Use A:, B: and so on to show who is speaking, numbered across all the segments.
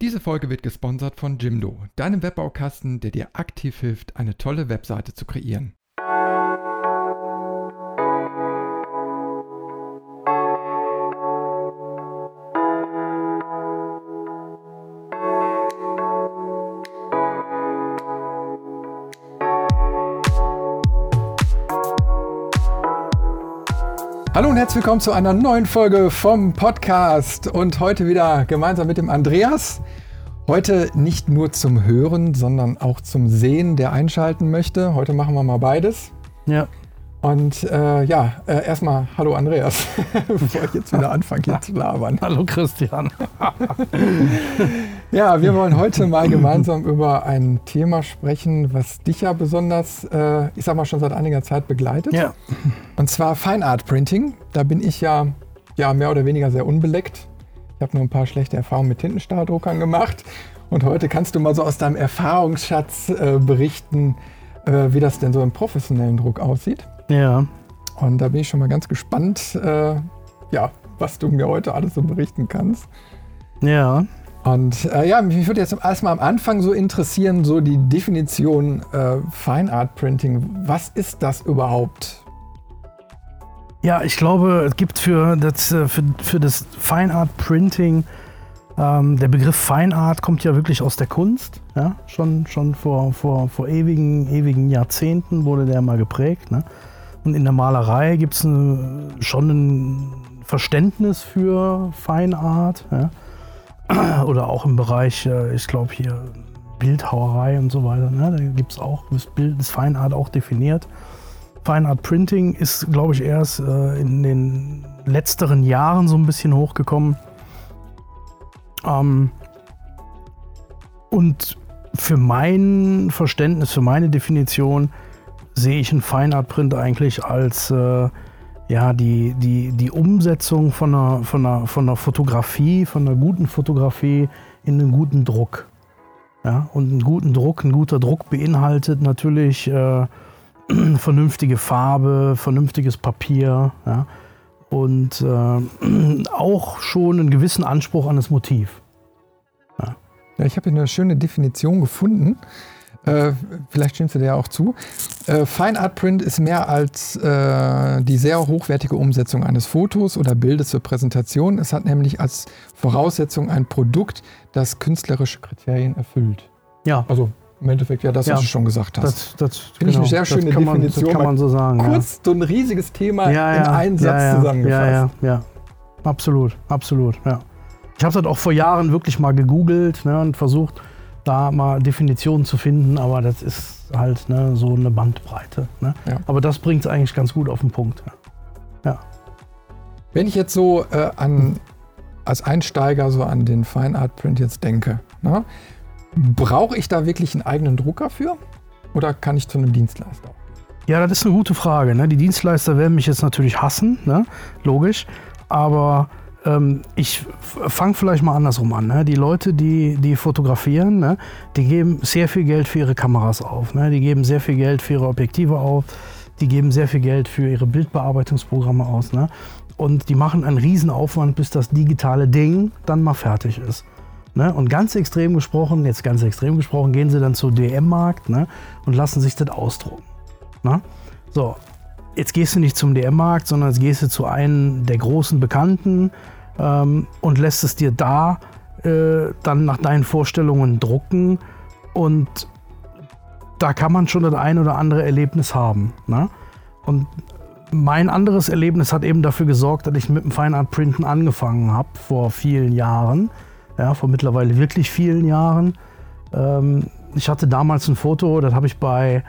A: Diese Folge wird gesponsert von Jimdo, deinem Webbaukasten, der dir aktiv hilft, eine tolle Webseite zu kreieren. Herzlich willkommen zu einer neuen Folge vom Podcast und heute wieder gemeinsam mit dem Andreas. Heute nicht nur zum Hören, sondern auch zum Sehen, der einschalten möchte. Heute machen wir mal beides.
B: Ja.
A: Und äh, ja, äh, erstmal hallo Andreas, bevor ich jetzt wieder anfange hier zu labern.
B: Hallo Christian.
A: ja, wir wollen heute mal gemeinsam über ein Thema sprechen, was dich ja besonders, äh, ich sag mal, schon seit einiger Zeit begleitet.
B: Ja.
A: Und zwar Fine Art Printing. Da bin ich ja, ja mehr oder weniger sehr unbeleckt. Ich habe nur ein paar schlechte Erfahrungen mit Tintenstrahldruckern gemacht. Und heute kannst du mal so aus deinem Erfahrungsschatz äh, berichten, äh, wie das denn so im professionellen Druck aussieht.
B: Ja.
A: Und da bin ich schon mal ganz gespannt, äh, ja, was du mir heute alles so berichten kannst.
B: Ja.
A: Und äh, ja, mich würde jetzt erstmal am Anfang so interessieren, so die Definition äh, Fine Art Printing. Was ist das überhaupt?
B: Ja, ich glaube, es gibt für das, äh, für, für das Fine Art Printing, ähm, der Begriff Fine Art kommt ja wirklich aus der Kunst. Ja? Schon, schon vor, vor, vor ewigen, ewigen Jahrzehnten wurde der mal geprägt. Ne? Und in der Malerei gibt es schon ein Verständnis für Fine Art. Ja? Oder auch im Bereich, äh, ich glaube hier Bildhauerei und so weiter. Ne? Da gibt es auch, das Bild ist Fine Art auch definiert. Fine Art Printing ist, glaube ich, erst äh, in den letzteren Jahren so ein bisschen hochgekommen. Ähm, und für mein Verständnis, für meine Definition sehe ich einen Fine Art Print eigentlich als äh, ja, die, die, die Umsetzung von einer, von, einer, von einer Fotografie, von einer guten Fotografie in einen guten Druck. Ja, und einen guten Druck, ein guter Druck beinhaltet natürlich äh, vernünftige Farbe, vernünftiges Papier ja, und äh, auch schon einen gewissen Anspruch an das Motiv.
A: Ja, ja ich habe hier eine schöne Definition gefunden. Äh, vielleicht stimmst du dir ja auch zu. Äh, Fine Art Print ist mehr als äh, die sehr hochwertige Umsetzung eines Fotos oder Bildes zur Präsentation. Es hat nämlich als Voraussetzung ein Produkt, das künstlerische Kriterien erfüllt.
B: Ja.
A: Also im Endeffekt ja das, ja, was du schon gesagt hast.
B: Das, das
A: Finde genau, ich eine sehr schöne
B: man,
A: Definition.
B: das kann man so sagen.
A: Kurz ja. so ein riesiges Thema
B: ja,
A: in einen Satz zusammengefasst.
B: Ja, ja, ja. Absolut, absolut, ja. Ich habe das auch vor Jahren wirklich mal gegoogelt ne, und versucht, da mal Definitionen zu finden, aber das ist halt ne, so eine Bandbreite. Ne? Ja. Aber das bringt es eigentlich ganz gut auf den Punkt. Ja.
A: Wenn ich jetzt so äh, an, als Einsteiger so an den Fine Art Print jetzt denke, ne, brauche ich da wirklich einen eigenen Drucker für oder kann ich zu einem Dienstleister?
B: Ja, das ist eine gute Frage. Ne? Die Dienstleister werden mich jetzt natürlich hassen, ne? logisch. Aber ähm, ich fange vielleicht mal andersrum an. Ne? Die Leute, die, die fotografieren, ne? die geben sehr viel Geld für ihre Kameras auf. Ne? Die geben sehr viel Geld für ihre Objektive auf. Die geben sehr viel Geld für ihre Bildbearbeitungsprogramme aus. Ne? Und die machen einen Riesenaufwand, bis das digitale Ding dann mal fertig ist. Ne? Und ganz extrem gesprochen, jetzt ganz extrem gesprochen, gehen sie dann zu DM-Markt ne? und lassen sich das ausdrucken. Ne? So, jetzt gehst du nicht zum DM-Markt, sondern jetzt gehst du zu einem der großen Bekannten ähm, und lässt es dir da äh, dann nach deinen Vorstellungen drucken und da kann man schon das ein oder andere Erlebnis haben. Ne? Und mein anderes Erlebnis hat eben dafür gesorgt, dass ich mit dem Fine Art Printen angefangen habe vor vielen Jahren, ja, vor mittlerweile wirklich vielen Jahren. Ähm, ich hatte damals ein Foto, das habe ich bei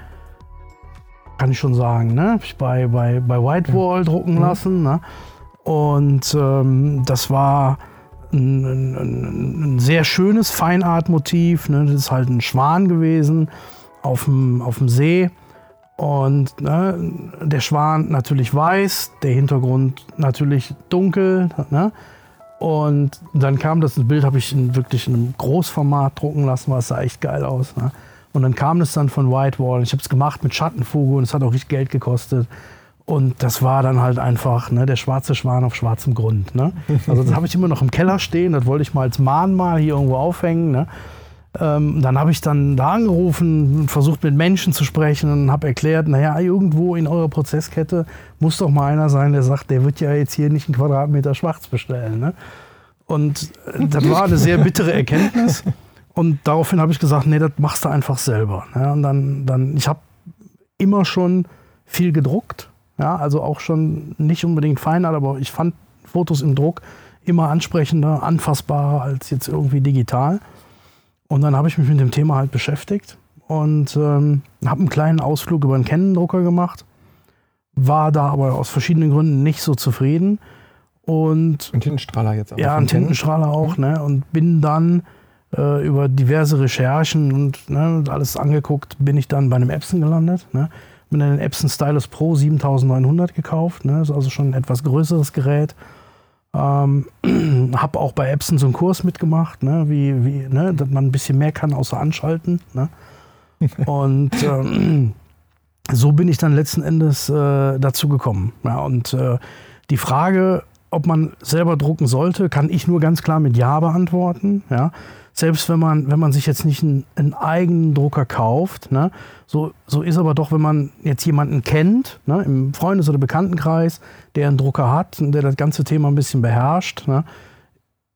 B: kann ich schon sagen, ne? Ich bei, bei, bei Whitewall drucken mhm. lassen. Ne? Und ähm, das war ein, ein, ein, sehr schönes Feinart-Motiv. Ne? Das ist halt ein Schwan gewesen auf dem, auf dem See. Und ne, der Schwan natürlich weiß, der Hintergrund natürlich dunkel. Ne? Und dann kam das Bild, habe ich in wirklich in einem Großformat drucken lassen, war es sah echt geil aus. Ne? Und dann kam es dann von Whitewall. Ich habe es gemacht mit Schattenfuge und es hat auch richtig Geld gekostet. Und das war dann halt einfach ne, der schwarze Schwan auf schwarzem Grund. Ne? Also das habe ich immer noch im Keller stehen, das wollte ich mal als Mahnmal hier irgendwo aufhängen. Ne? Ähm, dann habe ich dann da angerufen, versucht mit Menschen zu sprechen und habe erklärt, naja, irgendwo in eurer Prozesskette muss doch mal einer sein, der sagt, der wird ja jetzt hier nicht einen Quadratmeter schwarz bestellen. Ne? Und äh, das war eine sehr bittere Erkenntnis. Und daraufhin habe ich gesagt, nee, das machst du einfach selber. Ne? Und dann, dann ich habe immer schon viel gedruckt, ja, also auch schon nicht unbedingt Feinart, aber ich fand Fotos im Druck immer ansprechender, anfassbarer als jetzt irgendwie digital. Und dann habe ich mich mit dem Thema halt beschäftigt und ähm, habe einen kleinen Ausflug über einen Canon-Drucker gemacht, war da aber aus verschiedenen Gründen nicht so zufrieden. Und
A: ein Tintenstrahler jetzt
B: auch. Ja, ein Tintenstrahler auch, mhm. ne? Und bin dann äh, über diverse Recherchen und ne, alles angeguckt, bin ich dann bei einem Epson gelandet. Ne? Bin dann den Epson Stylus Pro 7900 gekauft. Ne? Ist also schon ein etwas größeres Gerät. Ähm, habe auch bei Epson so einen Kurs mitgemacht, ne? wie, wie, ne? dass man ein bisschen mehr kann außer anschalten. Ne? Und ähm, so bin ich dann letzten Endes äh, dazu gekommen. Ja, und äh, die Frage, ob man selber drucken sollte, kann ich nur ganz klar mit Ja beantworten. Ja? Selbst wenn man, wenn man sich jetzt nicht einen, einen eigenen Drucker kauft, ne, so, so ist aber doch, wenn man jetzt jemanden kennt, ne, im Freundes- oder Bekanntenkreis, der einen Drucker hat und der das ganze Thema ein bisschen beherrscht, ne,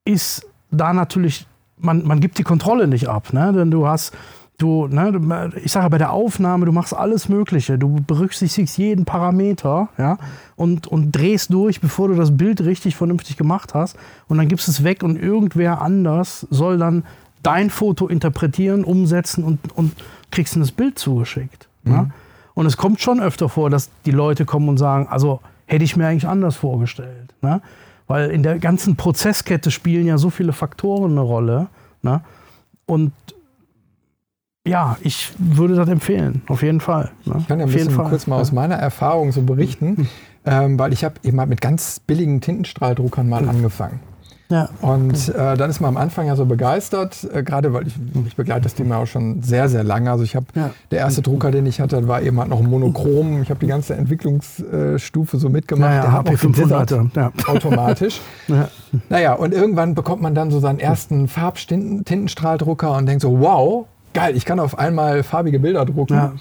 B: ist da natürlich, man, man gibt die Kontrolle nicht ab. Ne, denn du hast Du, ne, ich sage bei der Aufnahme, du machst alles Mögliche. Du berücksichtigst jeden Parameter ja, und, und drehst durch, bevor du das Bild richtig vernünftig gemacht hast. Und dann gibst es weg und irgendwer anders soll dann dein Foto interpretieren, umsetzen und, und kriegst dann das Bild zugeschickt. Mhm. Ja. Und es kommt schon öfter vor, dass die Leute kommen und sagen, also hätte ich mir eigentlich anders vorgestellt. Ne? Weil in der ganzen Prozesskette spielen ja so viele Faktoren eine Rolle. Ne? Und ja, ich würde das empfehlen, auf jeden Fall.
A: Ne? Ich kann ja ein bisschen kurz mal ja. aus meiner Erfahrung so berichten, hm. ähm, weil ich habe eben mal mit ganz billigen Tintenstrahldruckern mal hm. angefangen. Ja. Und äh, dann ist man am Anfang ja so begeistert, äh, gerade weil ich, ich begleite das Thema auch schon sehr, sehr lange. Also ich habe, ja. der erste Drucker, den ich hatte, war eben halt noch monochrom. Ich habe die ganze Entwicklungsstufe so mitgemacht.
B: Ja, ja,
A: der hat
B: auch 500
A: ja. automatisch. ja. Naja, und irgendwann bekommt man dann so seinen ersten Farbtintenstrahldrucker und denkt so, wow, geil, ich kann auf einmal farbige Bilder drucken. Ja.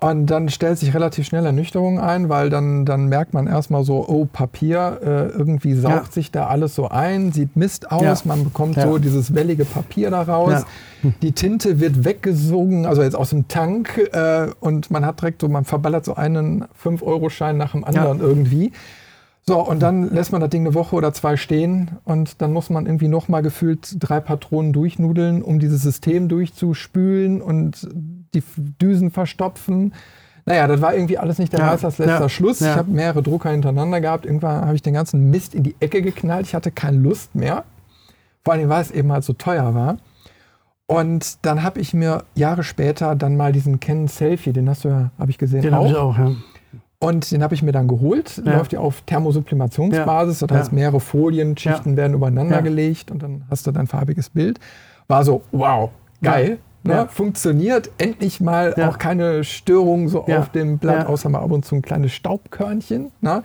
A: Und dann stellt sich relativ schnell Ernüchterung ein, weil dann, dann merkt man erstmal so, oh, Papier, äh, irgendwie saugt ja. sich da alles so ein, sieht Mist aus, ja. man bekommt ja. so dieses wellige Papier daraus. Die Tinte wird weggesogen, also jetzt aus dem Tank, äh, und man hat direkt so, man verballert so einen 5-Euro-Schein nach dem anderen irgendwie. So, und dann lässt man das Ding eine Woche oder zwei stehen und dann muss man irgendwie nochmal gefühlt drei Patronen durchnudeln, um dieses System durchzuspülen und die Düsen verstopfen. Naja, das war irgendwie alles nicht der ja, letzter ja, Schluss. Ja. Ich habe mehrere Drucker hintereinander gehabt. Irgendwann habe ich den ganzen Mist in die Ecke geknallt. Ich hatte keine Lust mehr. Vor allem, weil es eben halt so teuer war. Und dann habe ich mir Jahre später dann mal diesen Canon Selfie, den hast du ja, habe ich gesehen,
B: den habe ich auch, ja.
A: Und den habe ich mir dann geholt. Ja. Läuft ja auf Thermosublimationsbasis. Das heißt, mehrere Folienschichten werden übereinander gelegt und dann hast du dein farbiges Bild. War so, wow, geil. Ne? Funktioniert. Endlich mal auch keine Störung so auf dem Blatt, außer mal ab und zu ein kleines Staubkörnchen. Ne?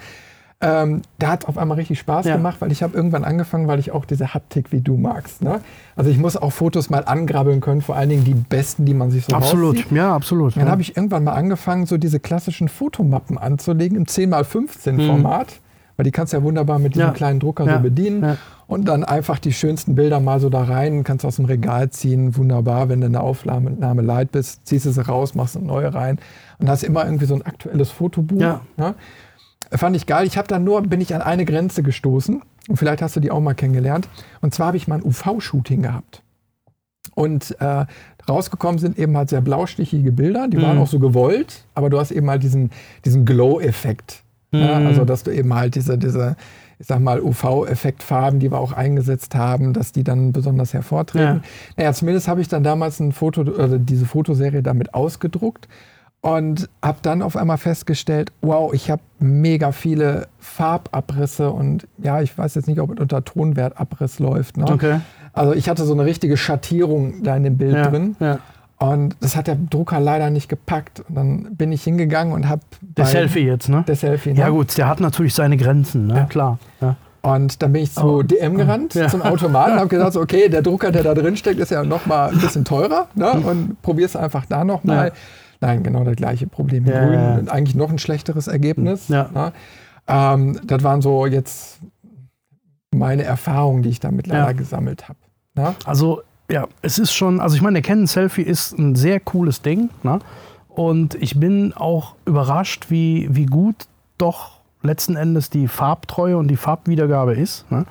A: Ähm, da hat auf einmal richtig Spaß ja. gemacht, weil ich habe irgendwann angefangen, weil ich auch diese Haptik wie du magst. Ne? Also ich muss auch Fotos mal angrabbeln können, vor allen Dingen die besten, die man sich so
B: Absolut,
A: rauszieht.
B: ja, absolut.
A: Dann
B: ja.
A: habe ich irgendwann mal angefangen, so diese klassischen Fotomappen anzulegen im 10x15 Format. Hm. Weil die kannst du ja wunderbar mit diesem ja. kleinen Drucker so bedienen. Und dann einfach die schönsten Bilder mal so da rein, kannst aus dem Regal ziehen, wunderbar. Wenn du eine Aufnahme leid bist, ziehst du sie raus, machst eine neue rein und hast immer irgendwie so ein aktuelles Fotobuch. Ja. Ne? Fand ich geil. Ich habe dann nur, bin ich an eine Grenze gestoßen. Und vielleicht hast du die auch mal kennengelernt. Und zwar habe ich mal ein UV-Shooting gehabt. Und äh, rausgekommen sind eben halt sehr blaustichige Bilder. Die mhm. waren auch so gewollt, aber du hast eben halt diesen, diesen Glow-Effekt. Mhm. Ja, also, dass du eben halt diese, diese ich sag mal, UV-Effektfarben, die wir auch eingesetzt haben, dass die dann besonders hervortreten. Ja. Naja, zumindest habe ich dann damals ein Foto, oder diese Fotoserie damit ausgedruckt und habe dann auf einmal festgestellt, wow, ich habe mega viele Farbabrisse und ja, ich weiß jetzt nicht, ob es unter Tonwertabriss läuft. Ne? Okay. Also ich hatte so eine richtige Schattierung da in dem Bild ja, drin. Ja. Und das hat der Drucker leider nicht gepackt. Und dann bin ich hingegangen und habe.
B: Der Selfie jetzt, ne?
A: Der Selfie, ne?
B: Ja, gut, der hat natürlich seine Grenzen, ne?
A: Ja.
B: Klar.
A: Und dann bin ich zu
B: Oh.
A: DM gerannt,
B: Ja.
A: zum Automaten, habe gesagt, okay, der Drucker, der da drin steckt, ist ja noch mal ein bisschen teurer. Ne? Und probier's einfach da noch mal.
B: Ja.
A: Nein, genau das gleiche Problem.
B: Ja,
A: Grün,
B: ja.
A: eigentlich noch ein schlechteres Ergebnis.
B: Ja.
A: Ne? Ähm, das waren so jetzt meine Erfahrungen, die ich damit leider gesammelt habe. Ne?
B: Also, ja, es ist schon, also ich meine, Canon Selfie ist ein sehr cooles Ding. Ne? Und ich bin auch überrascht, wie, wie gut doch letzten Endes die Farbtreue und die Farbwiedergabe ist. Ne?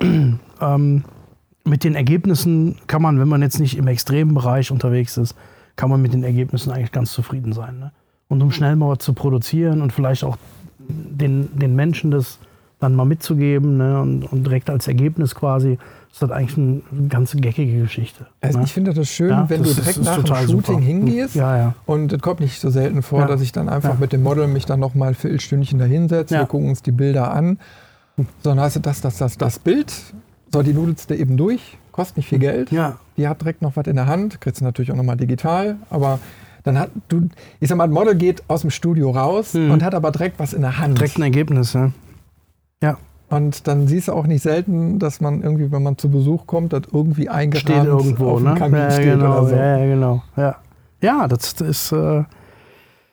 B: ähm, mit den Ergebnissen kann man, wenn man jetzt nicht im extremen Bereich unterwegs ist, kann man mit den Ergebnissen eigentlich ganz zufrieden sein. Ne? Und um schnell mal was zu produzieren und vielleicht auch den, den Menschen das dann mal mitzugeben ne? und, und direkt als Ergebnis quasi, ist das eigentlich eine ganz geckige Geschichte.
A: Also
B: ne?
A: ich finde das schön,
B: Ja,
A: wenn
B: das
A: du
B: ist-
A: direkt
B: ist
A: nach dem
B: total
A: Shooting
B: super.
A: hingehst.
B: Ja, ja.
A: Und es kommt nicht so selten vor, dass ich dann einfach mit dem Model mich dann noch mal ein Viertelstündchen da hinsetze.
B: Ja.
A: Wir gucken uns die Bilder an. Sondern heißt das, das, das, das Bild, so, die nudelst du eben durch, kostet nicht viel Geld.
B: Ja,
A: Die hat direkt noch was in der Hand, kriegst du natürlich auch noch mal digital. Aber dann hat du, ich sag mal, ein Model geht aus dem Studio raus
B: Mhm.
A: und hat aber direkt was in der Hand.
B: direkt ein Ergebnis. Ja. ja.
A: Und dann siehst du auch nicht selten, dass man irgendwie, wenn man zu Besuch kommt, das irgendwie eingerahmt
B: steht irgendwo,
A: auf
B: ne?
A: Kamin
B: ja,
A: steht
B: genau,
A: oder so.
B: ja, ja, genau. Ja, ja das ist äh,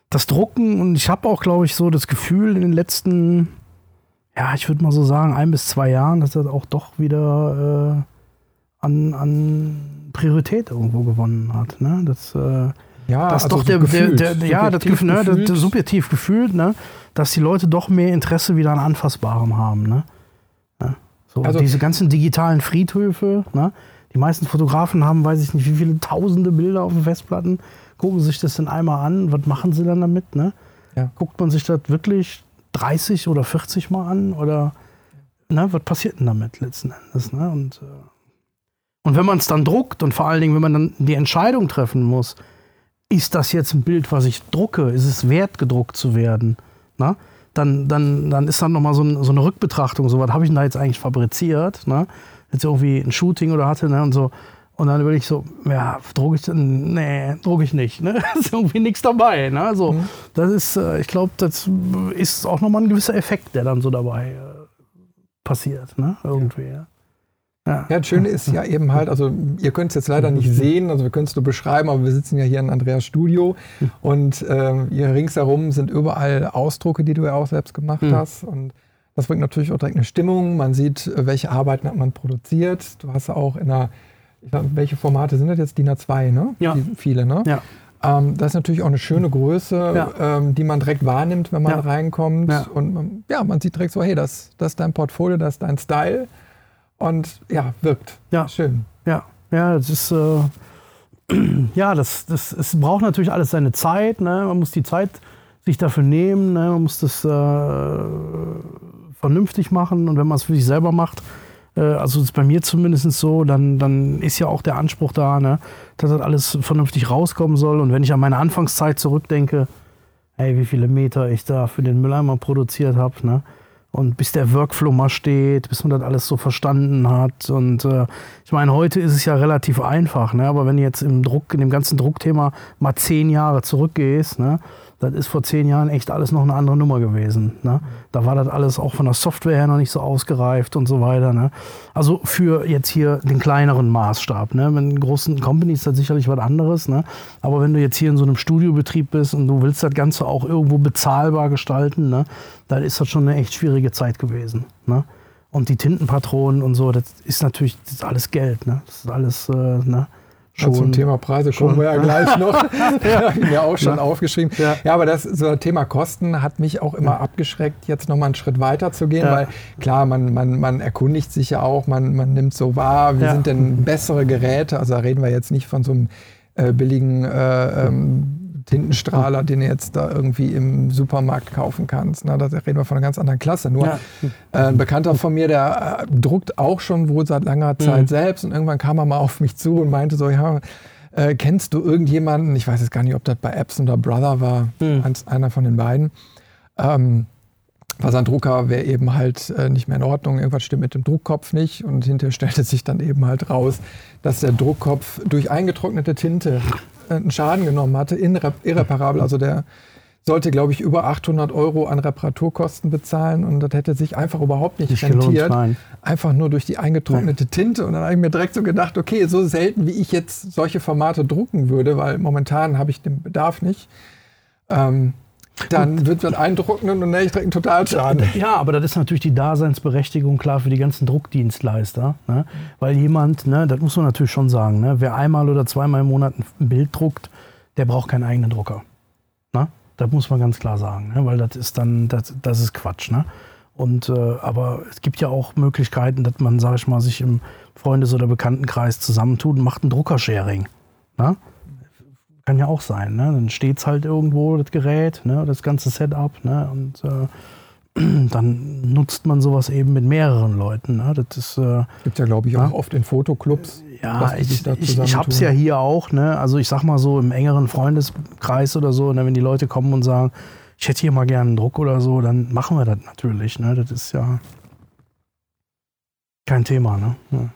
B: das Drucken und ich habe auch, glaube ich, so das Gefühl in den letzten, ja, ich würde mal so sagen, ein bis zwei Jahren, dass das auch doch wieder äh, an, an Priorität irgendwo gewonnen hat. Ne? Das, äh,
A: Ja,
B: dass
A: also
B: doch der, der,
A: gefühlt,
B: der, ja, das
A: subjektiv
B: Gefühl, ne, das,
A: gefühlt.
B: das subjektiv gefühlt, ne, dass die Leute doch mehr Interesse wieder an Anfassbarem haben. Ne? Ja, so
A: Also-
B: diese ganzen digitalen Friedhöfe, ne? die meisten Fotografen haben, weiß ich nicht, wie viele tausende Bilder auf den Festplatten, gucken sich das dann einmal an, was machen sie dann damit? Ne?
A: Ja.
B: Guckt man sich das wirklich 30 oder 40 Mal an oder ne, was passiert denn damit letzten Endes? Ne? Und, äh, und wenn man es dann druckt und vor allen Dingen, wenn man dann die Entscheidung treffen muss, ist das jetzt ein Bild, was ich drucke? Ist es wert, gedruckt zu werden? Na? Dann, dann, dann ist dann nochmal so, ein, so eine Rückbetrachtung, so was habe ich denn da jetzt eigentlich fabriziert? Ne? Jetzt irgendwie ein Shooting oder hatte ne? und so. Und dann überlege ich so, ja, drucke ich denn? Nee, drucke ich nicht. Ne? ist irgendwie nichts dabei. Ne? So,
A: Mhm.
B: Das ist, äh, ich glaube, das ist auch nochmal ein gewisser Effekt, der dann so dabei äh, passiert. Ne? Irgendwie. Ja. Ja.
A: Ja, das Schöne ist ja eben halt, also ihr könnt es jetzt leider nicht sehen, also wir können es nur beschreiben, aber wir sitzen ja hier in Andreas Studio und ähm, hier ringsherum sind überall Ausdrucke, die du ja auch selbst gemacht
B: Mhm.
A: hast und das bringt natürlich auch direkt eine Stimmung. Man sieht, welche Arbeiten hat man produziert. Du hast ja auch in einer, ich sag, welche Formate sind das jetzt? DIN A2, ne?
B: Ja.
A: Die, viele, ne?
B: Ja.
A: Ähm, das ist natürlich auch eine schöne Größe,
B: Ja.
A: ähm, die man direkt wahrnimmt, wenn man
B: Ja.
A: reinkommt.
B: Ja.
A: Und man, ja, man sieht direkt so, hey, das, das ist dein Portfolio, das ist dein Style. Und ja, wirkt.
B: Ja.
A: Schön.
B: Ja, ja, das ist, äh, ja, das, das, es braucht natürlich alles seine Zeit. Ne? Man muss die Zeit sich dafür nehmen. Ne? Man muss das äh, vernünftig machen. Und wenn man es für sich selber macht, äh, also ist bei mir zumindest so, dann, dann ist ja auch der Anspruch da, ne? dass das alles vernünftig rauskommen soll. Und wenn ich an meine Anfangszeit zurückdenke, hey, wie viele Meter ich da für den Mülleimer produziert habe, ne? Und bis der Workflow mal steht, bis man das alles so verstanden hat. Und äh, ich meine, heute ist es ja relativ einfach, ne? aber wenn du jetzt im Druck, in dem ganzen Druckthema mal zehn Jahre zurückgehst, ne? Das ist vor zehn Jahren echt alles noch eine andere Nummer gewesen. Ne? Da war das alles auch von der Software her noch nicht so ausgereift und so weiter. Ne? Also für jetzt hier den kleineren Maßstab. Ne? Mit großen Companies ist das sicherlich was anderes. Ne? Aber wenn du jetzt hier in so einem Studiobetrieb bist und du willst das Ganze auch irgendwo bezahlbar gestalten, ne? dann ist das schon eine echt schwierige Zeit gewesen. Ne? Und die Tintenpatronen und so, das ist natürlich das ist alles Geld. Ne? Das ist alles äh, ne?
A: Schon, zum Thema Preise kommen
B: schon,
A: wir ja
B: ja.
A: gleich noch. ja. Hab ich mir auch schon
B: Ja.
A: aufgeschrieben. Ja.
B: Ja.
A: aber das so das Thema Kosten hat mich auch immer abgeschreckt, jetzt nochmal einen Schritt weiter zu gehen,
B: Ja.
A: weil klar, man, man, man erkundigt sich ja auch, man, man nimmt so wahr, wie
B: Ja.
A: sind denn bessere Geräte? Also da reden wir jetzt nicht von so einem äh, billigen äh, ähm, Tintenstrahler, den du jetzt da irgendwie im Supermarkt kaufen kannst. Na, da reden wir von einer ganz anderen Klasse. Nur
B: Ja.
A: äh, ein Bekannter von mir, der äh, druckt auch schon wohl seit langer Zeit
B: Mhm.
A: selbst und irgendwann kam er mal auf mich zu und meinte so, ja, äh, kennst du irgendjemanden, ich weiß jetzt gar nicht, ob das bei Epson oder Brother war,
B: Mhm.
A: eins, einer von den beiden, ähm, war sein Drucker wäre eben halt äh, nicht mehr in Ordnung, irgendwas stimmt mit dem Druckkopf nicht und hinterher stellte sich dann eben halt raus, dass der Druckkopf durch eingetrocknete Tinte einen Schaden genommen hatte, irreparabel. Also der sollte, glaube ich, über 800 Euro an Reparaturkosten bezahlen und das hätte sich einfach überhaupt nicht, nicht rentiert. Einfach nur durch die eingetrocknete. Tinte. Und dann habe ich mir direkt so gedacht, okay, so selten wie ich jetzt solche Formate drucken würde, weil momentan habe ich den Bedarf nicht. Ähm, dann wird man eindrucken und dann ich direkt einen Totalschaden.
B: Ja, aber das ist natürlich die Daseinsberechtigung klar für die ganzen Druckdienstleister. Ne? Weil jemand, ne, das muss man natürlich schon sagen, ne, wer einmal oder zweimal im Monat ein Bild druckt, der braucht keinen eigenen Drucker. Ne? Das muss man ganz klar sagen, ne? weil das ist dann, das, das ist Quatsch. Ne? Und, äh, aber es gibt ja auch Möglichkeiten, dass man, sag ich mal, sich im Freundes- oder Bekanntenkreis zusammentut und macht ein Druckersharing. Ne? Kann ja auch sein. Ne? Dann steht es halt irgendwo, das Gerät, ne? das ganze Setup. Ne? Und äh, dann nutzt man sowas eben mit mehreren Leuten. Ne? Das ist, äh,
A: gibt ja, glaube ich, auch ja? oft in Fotoclubs.
B: Ja, ich, ich, ich habe es ja hier auch. Ne? Also ich sag mal so im engeren Freundeskreis oder so, ne? wenn die Leute kommen und sagen, ich hätte hier mal gerne einen Druck oder so, dann machen wir das natürlich. Ne? Das ist ja kein Thema. Ne? Ja.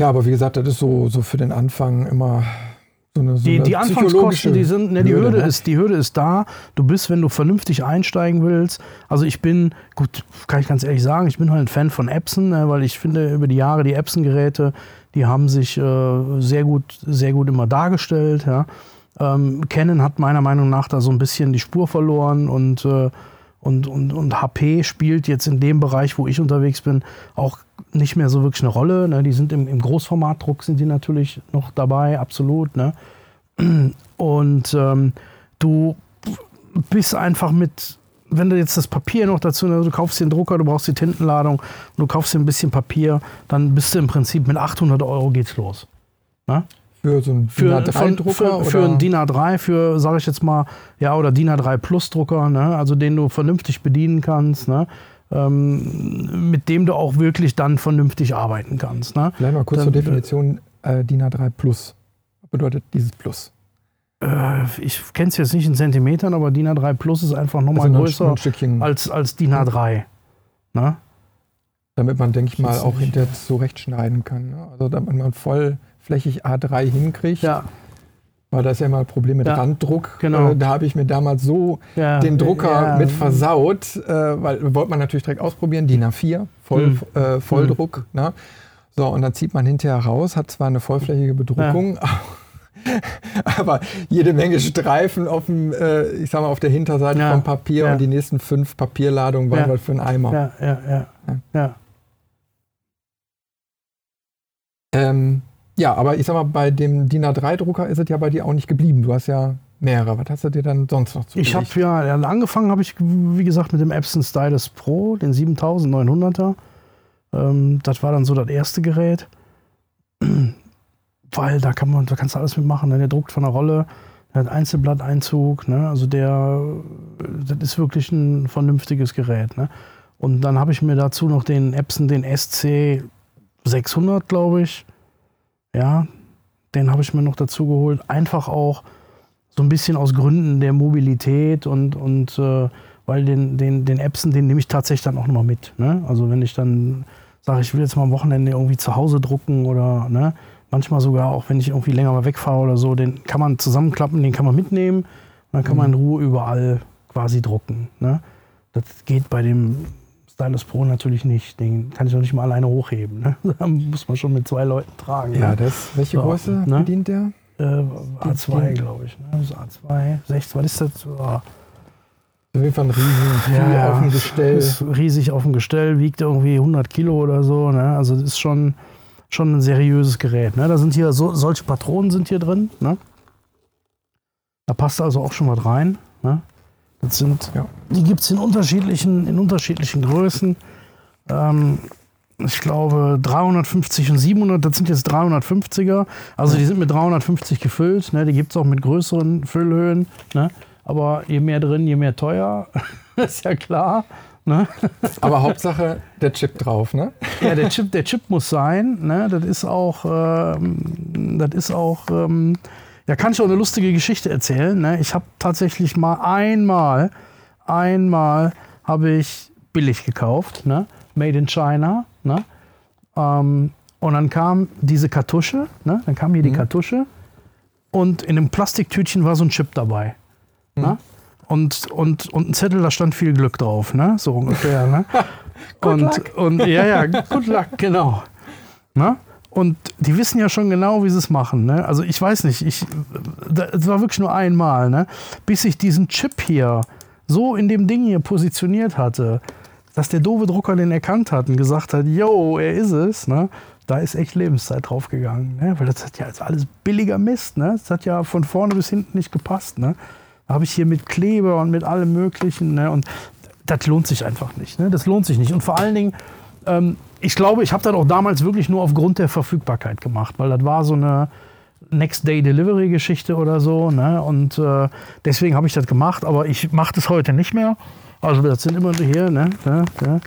A: Ja, aber wie gesagt, das ist so, so für den Anfang immer so eine, so
B: die, die Anfangskosten, die sind, ne, die Hürde, ne? ist, die Hürde ist da. Du bist, wenn du vernünftig einsteigen willst. Also ich bin, gut, kann ich ganz ehrlich sagen, ich bin halt ein Fan von Epson, ne, weil ich finde, über die Jahre die Epson-Geräte, die haben sich äh, sehr gut, sehr gut immer dargestellt. Ja. Ähm, Canon hat meiner Meinung nach da so ein bisschen die Spur verloren und äh, und, und, und HP spielt jetzt in dem Bereich, wo ich unterwegs bin, auch nicht mehr so wirklich eine Rolle. Ne? Die sind im, im Großformatdruck sind die natürlich noch dabei, absolut. Ne? Und ähm, du bist einfach mit, wenn du jetzt das Papier noch dazu, ne? du kaufst den Drucker, du brauchst die Tintenladung, du kaufst dir ein bisschen Papier, dann bist du im Prinzip mit 800 Euro geht's los. Ne?
A: Für so einen DIN A3-Drucker?
B: Für, für, einen DIN A3, für, sage ich jetzt mal, ja, oder DIN A3 Plus-Drucker, ne? also den du vernünftig bedienen kannst, ne? Ähm, mit dem du auch wirklich dann vernünftig arbeiten kannst. Ne?
A: Vielleicht mal kurz dann, zur Definition äh, DIN A3 Plus. Was bedeutet dieses Plus?
B: Äh, ich kenne es jetzt nicht in Zentimetern, aber DIN A3 Plus ist einfach nochmal also größer ein als, als DIN A3. Ne?
A: Damit man, denke ich mal, auch hinterher zurechtschneiden kann. Ne? Also damit man voll flächig A3 hinkriegt. Ja. Weil das ist ja ein Problem mit ja, Randdruck. Genau. Äh, da habe ich mir damals so ja, den Drucker mit versaut, äh, weil wollte man natürlich direkt ausprobieren, DIN A4, Voll, mhm. äh, Volldruck. Mhm. Ne? So, und dann zieht man hinterher raus, hat zwar eine vollflächige Bedruckung, aber jede Menge Streifen auf dem, äh, ich sag mal, auf der Hinterseite vom Papier und die nächsten fünf Papierladungen waren halt für einen Eimer.
B: Ja, ja, ja. ja.
A: Ähm, ja, aber ich sag mal, bei dem DIN A3-Drucker ist es ja bei dir auch nicht geblieben. Du hast ja mehrere. Was hast du dir dann sonst noch
B: zugelegt? Ich habe ja, angefangen habe ich, wie gesagt, mit dem Epson Stylus Pro, den 7900er. Ähm, das war dann so das erste Gerät. Weil da kann man, da kannst du alles mitmachen. Ne? Der druckt von der Rolle, der hat Einzelblatteinzug, ne? Also der, das ist wirklich ein vernünftiges Gerät. Ne? Und dann habe ich mir dazu noch den Epson, den SC 600, glaube ich ja, den habe ich mir noch dazu geholt. Einfach auch so ein bisschen aus Gründen der Mobilität und, und äh, weil den, den, den Epson, den nehme ich tatsächlich dann auch nochmal mit. Ne? Also wenn ich dann sage, ich will jetzt mal am Wochenende irgendwie zu Hause drucken oder ne, manchmal sogar auch, wenn ich irgendwie länger mal wegfahre oder so, den kann man zusammenklappen, den kann man mitnehmen und dann kann man in Ruhe überall quasi drucken. Ne? Das geht bei dem Stylus Pro natürlich nicht. Den kann ich doch nicht mal alleine hochheben. Ne? Da muss man schon mit zwei Leuten tragen.
A: Ja, ne? das, welche so, Größe ne? bedient der?
B: Äh, A2, glaube ich. Ne? Das ist A2, 6, was ist das? Oh. Auf
A: jeden Fall ein riesen ja, auf dem Gestell. Ist
B: riesig auf dem Gestell, wiegt irgendwie 100 Kilo oder so. Ne? Also das ist schon, schon ein seriöses Gerät. Ne? Da sind hier so, solche Patronen sind hier drin. Ne? Da passt also auch schon was rein. Ne? Das sind, ja. Die gibt es in unterschiedlichen, in unterschiedlichen Größen. Ähm, ich glaube 350 und 700, das sind jetzt 350er. Also die sind mit 350 gefüllt. Ne? Die gibt es auch mit größeren Füllhöhen. Ne? Aber je mehr drin, je mehr teuer. ist ja klar. Ne?
A: Aber Hauptsache der Chip drauf, ne?
B: Ja, der Chip, der Chip muss sein. Ne? Das ist auch, ähm, das ist auch ähm, ja, kann ich auch eine lustige Geschichte erzählen. Ne? Ich habe tatsächlich mal einmal einmal habe ich billig gekauft, ne? Made in China, ne? Ähm, und dann kam diese Kartusche, ne? Dann kam hier die Kartusche und in einem Plastiktütchen war so ein Chip dabei. Ne? Und, und, und ein Zettel, da stand viel Glück drauf, ne? So ungefähr, ne? und,
A: luck.
B: und ja, ja, good luck, genau. Ne? Und die wissen ja schon genau, wie sie es machen. Ne? Also ich weiß nicht, ich, es war wirklich nur einmal, ne? bis ich diesen Chip hier so in dem Ding hier positioniert hatte, dass der doofe Drucker den erkannt hat und gesagt hat, yo, er ist es. Ne? Da ist echt Lebenszeit draufgegangen. Ne? Weil das hat ja alles billiger Mist. Ne? Das hat ja von vorne bis hinten nicht gepasst. Ne? Da habe ich hier mit Kleber und mit allem Möglichen. Ne? Und das lohnt sich einfach nicht. Ne? Das lohnt sich nicht. Und vor allen Dingen, ähm, ich glaube, ich habe das auch damals wirklich nur aufgrund der Verfügbarkeit gemacht, weil das war so eine Next-Day-Delivery-Geschichte oder so. Ne? Und äh, deswegen habe ich das gemacht, aber ich mache das heute nicht mehr. Also das sind immer hier, ne? ne, ne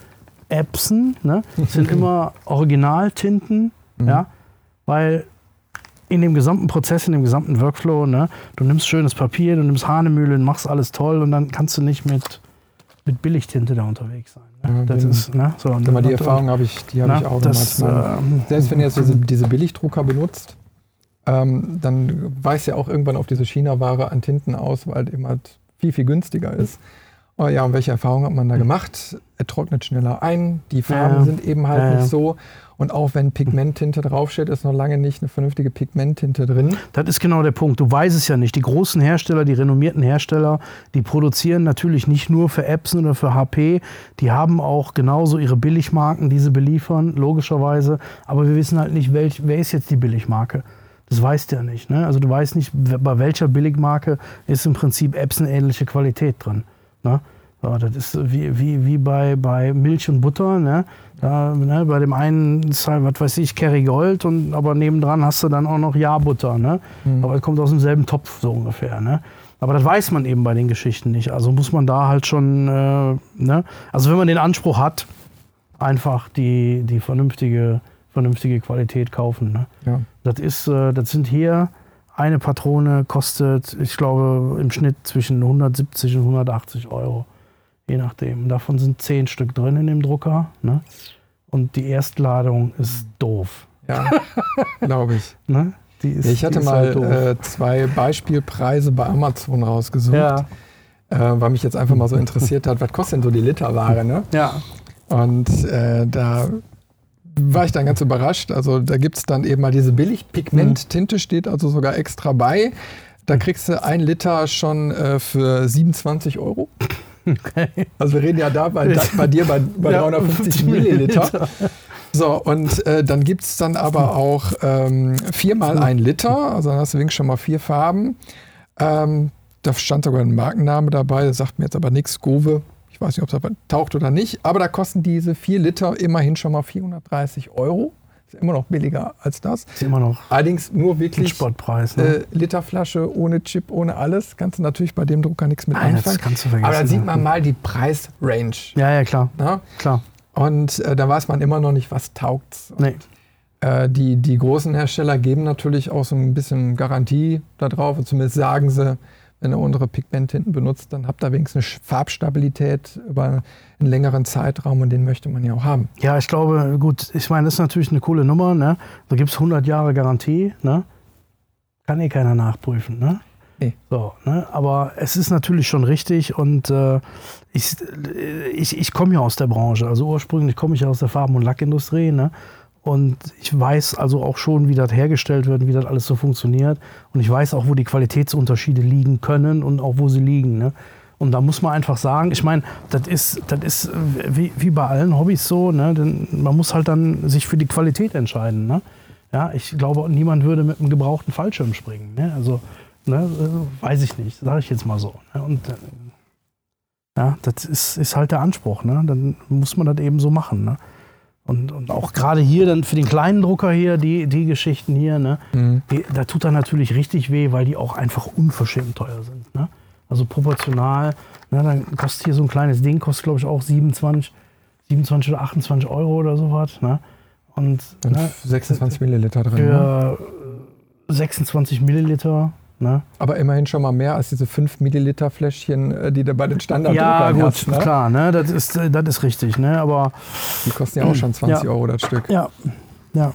B: Epson, ne? Das sind immer Originaltinten, ja, weil in dem gesamten Prozess, in dem gesamten Workflow, ne, du nimmst schönes Papier, du nimmst Hahnemühlen, machst alles toll und dann kannst du nicht mit, mit Billigtinte da unterwegs sein. Ne? Das ist, ne, so,
A: Sag mal, die Erfahrung habe ich, die habe
B: Na,
A: ich auch
B: das,
A: manchmal.
B: ähm,
A: Selbst wenn ihr jetzt diese, diese Billigdrucker benutzt, ähm, dann weicht ja auch irgendwann auf diese China-Ware an Tinten aus, weil halt eben halt viel, viel günstiger ist. Oh ja, und welche Erfahrungen hat man da gemacht? Er trocknet schneller ein, die Farben
B: Ja.
A: sind eben halt
B: ja.
A: nicht so. Und auch wenn Pigmenttinte draufsteht, ist noch lange nicht eine vernünftige Pigmenttinte drin.
B: Das ist genau der Punkt. Du weißt es ja nicht. Die großen Hersteller, die renommierten Hersteller, die produzieren natürlich nicht nur für Epson oder für HP. Die haben auch genauso ihre Billigmarken, die sie beliefern, logischerweise. Aber wir wissen halt nicht, welch, wer ist jetzt die Billigmarke. Das weißt du ja nicht. Ne? Also du weißt nicht, bei welcher Billigmarke ist im Prinzip Epson-ähnliche Qualität drin. Ne? Ja, das ist wie, wie, wie bei, bei Milch und Butter. Ne? Da, ne? Bei dem einen ist halt, was weiß ich, Kerrygold, und, aber nebendran hast du dann auch noch Jahrbutter. Ne? Aber es kommt aus demselben Topf so ungefähr. Ne? Aber das weiß man eben bei den Geschichten nicht. Also muss man da halt schon, äh, ne? also wenn man den Anspruch hat, einfach die, die vernünftige, vernünftige Qualität kaufen. Ne?
A: Ja.
B: Das ist, äh, das sind hier eine Patrone kostet, ich glaube, im Schnitt zwischen 170 und 180 Euro. Je nachdem. Davon sind zehn Stück drin in dem Drucker. Ne? Und die Erstladung ist doof.
A: Ja, glaube ich.
B: Ne? Ist,
A: ich hatte mal
B: halt
A: äh, zwei Beispielpreise bei Amazon rausgesucht,
B: ja,
A: äh, weil mich jetzt einfach mal so interessiert hat, was kostet denn so die Literware, ne?
B: ja.
A: Und äh, da war ich dann ganz überrascht. Also da gibt es dann eben mal diese Billig-Pigment-Tinte, steht also sogar extra bei. Da kriegst du ein Liter schon äh, für 27 Euro. Also wir reden ja da bei, bei dir bei, bei
B: Ja,
A: 350
B: 50
A: Milliliter. So, und äh, dann gibt es dann aber auch ähm, viermal ein Liter, also dann hast du wenigstens schon mal vier Farben. Ähm, da stand sogar ein Markenname dabei, der sagt mir jetzt aber nichts, Gove. Ich weiß nicht, ob das taucht oder nicht, aber da kosten diese vier Liter immerhin schon mal 430 Euro. Ist immer noch billiger als das.
B: Ist immer noch
A: Allerdings nur wirklich
B: Spottpreis. Ne?
A: äh, Literflasche ohne Chip, ohne alles. Kannst du natürlich bei dem Drucker nichts mit
B: Nein, das
A: anfangen.
B: kannst du vergessen,
A: aber da sieht man mal die Preisrange.
B: ja, ja, klar.
A: Ne?
B: klar.
A: Und äh, da weiß man immer noch nicht, was taugt.
B: Nee.
A: Äh, die, die großen Hersteller geben natürlich auch so ein bisschen Garantie darauf. Und zumindest sagen sie, wenn ihr unsere Pigmenttinten benutzt, dann habt ihr wenigstens eine Farbstabilität über einen längeren Zeitraum und den möchte man ja auch haben.
B: Ja, ich glaube, gut, ich meine, das ist natürlich eine coole Nummer. Ne? Da gibt es 100 Jahre Garantie. Ne? Kann eh keiner nachprüfen. Ne?
A: Nee.
B: So, ne? Aber es ist natürlich schon richtig und äh, ich, ich, ich komme ja aus der Branche. Also ursprünglich komme ich ja aus der Farben- und Lackindustrie. Ne? Und ich weiß also auch schon, wie das hergestellt wird, wie das alles so funktioniert. Und ich weiß auch, wo die Qualitätsunterschiede liegen können und auch wo sie liegen. Ne? Und da muss man einfach sagen, ich meine, das ist, das ist äh, wie, wie bei allen Hobbys so, ne? Denn man muss halt dann sich für die Qualität entscheiden. Ne? Ja, ich glaube, niemand würde mit einem gebrauchten Fallschirm springen. Ne? Also, ne, äh, weiß ich nicht, sage ich jetzt mal so. Ne? Und äh, ja, das ist, ist halt der Anspruch. Ne? Dann muss man das eben so machen. Ne? Und, und auch gerade hier dann für den kleinen Drucker hier, die, die Geschichten hier, ne? Die, da tut er natürlich richtig weh, weil die auch einfach unverschämt teuer sind. Ne? Also proportional, ne, dann kostet hier so ein kleines Ding, kostet glaube ich auch 27, 27 oder 28 Euro oder sowas. Ne? Und
A: Und
B: ne,
A: 26 Milliliter drin. Ne?
B: für äh, 26 Milliliter Ne?
A: Aber immerhin schon mal mehr als diese 5 Milliliter Fläschchen, äh, die du bei den Standarddruckern
B: Ja, gut,
A: hast. Ne?
B: klar, ne? das, ist, äh, das ist richtig. Ne? Aber
A: Die kosten ja auch schon 20
B: Ja.
A: Euro das Stück.
B: ja, ja.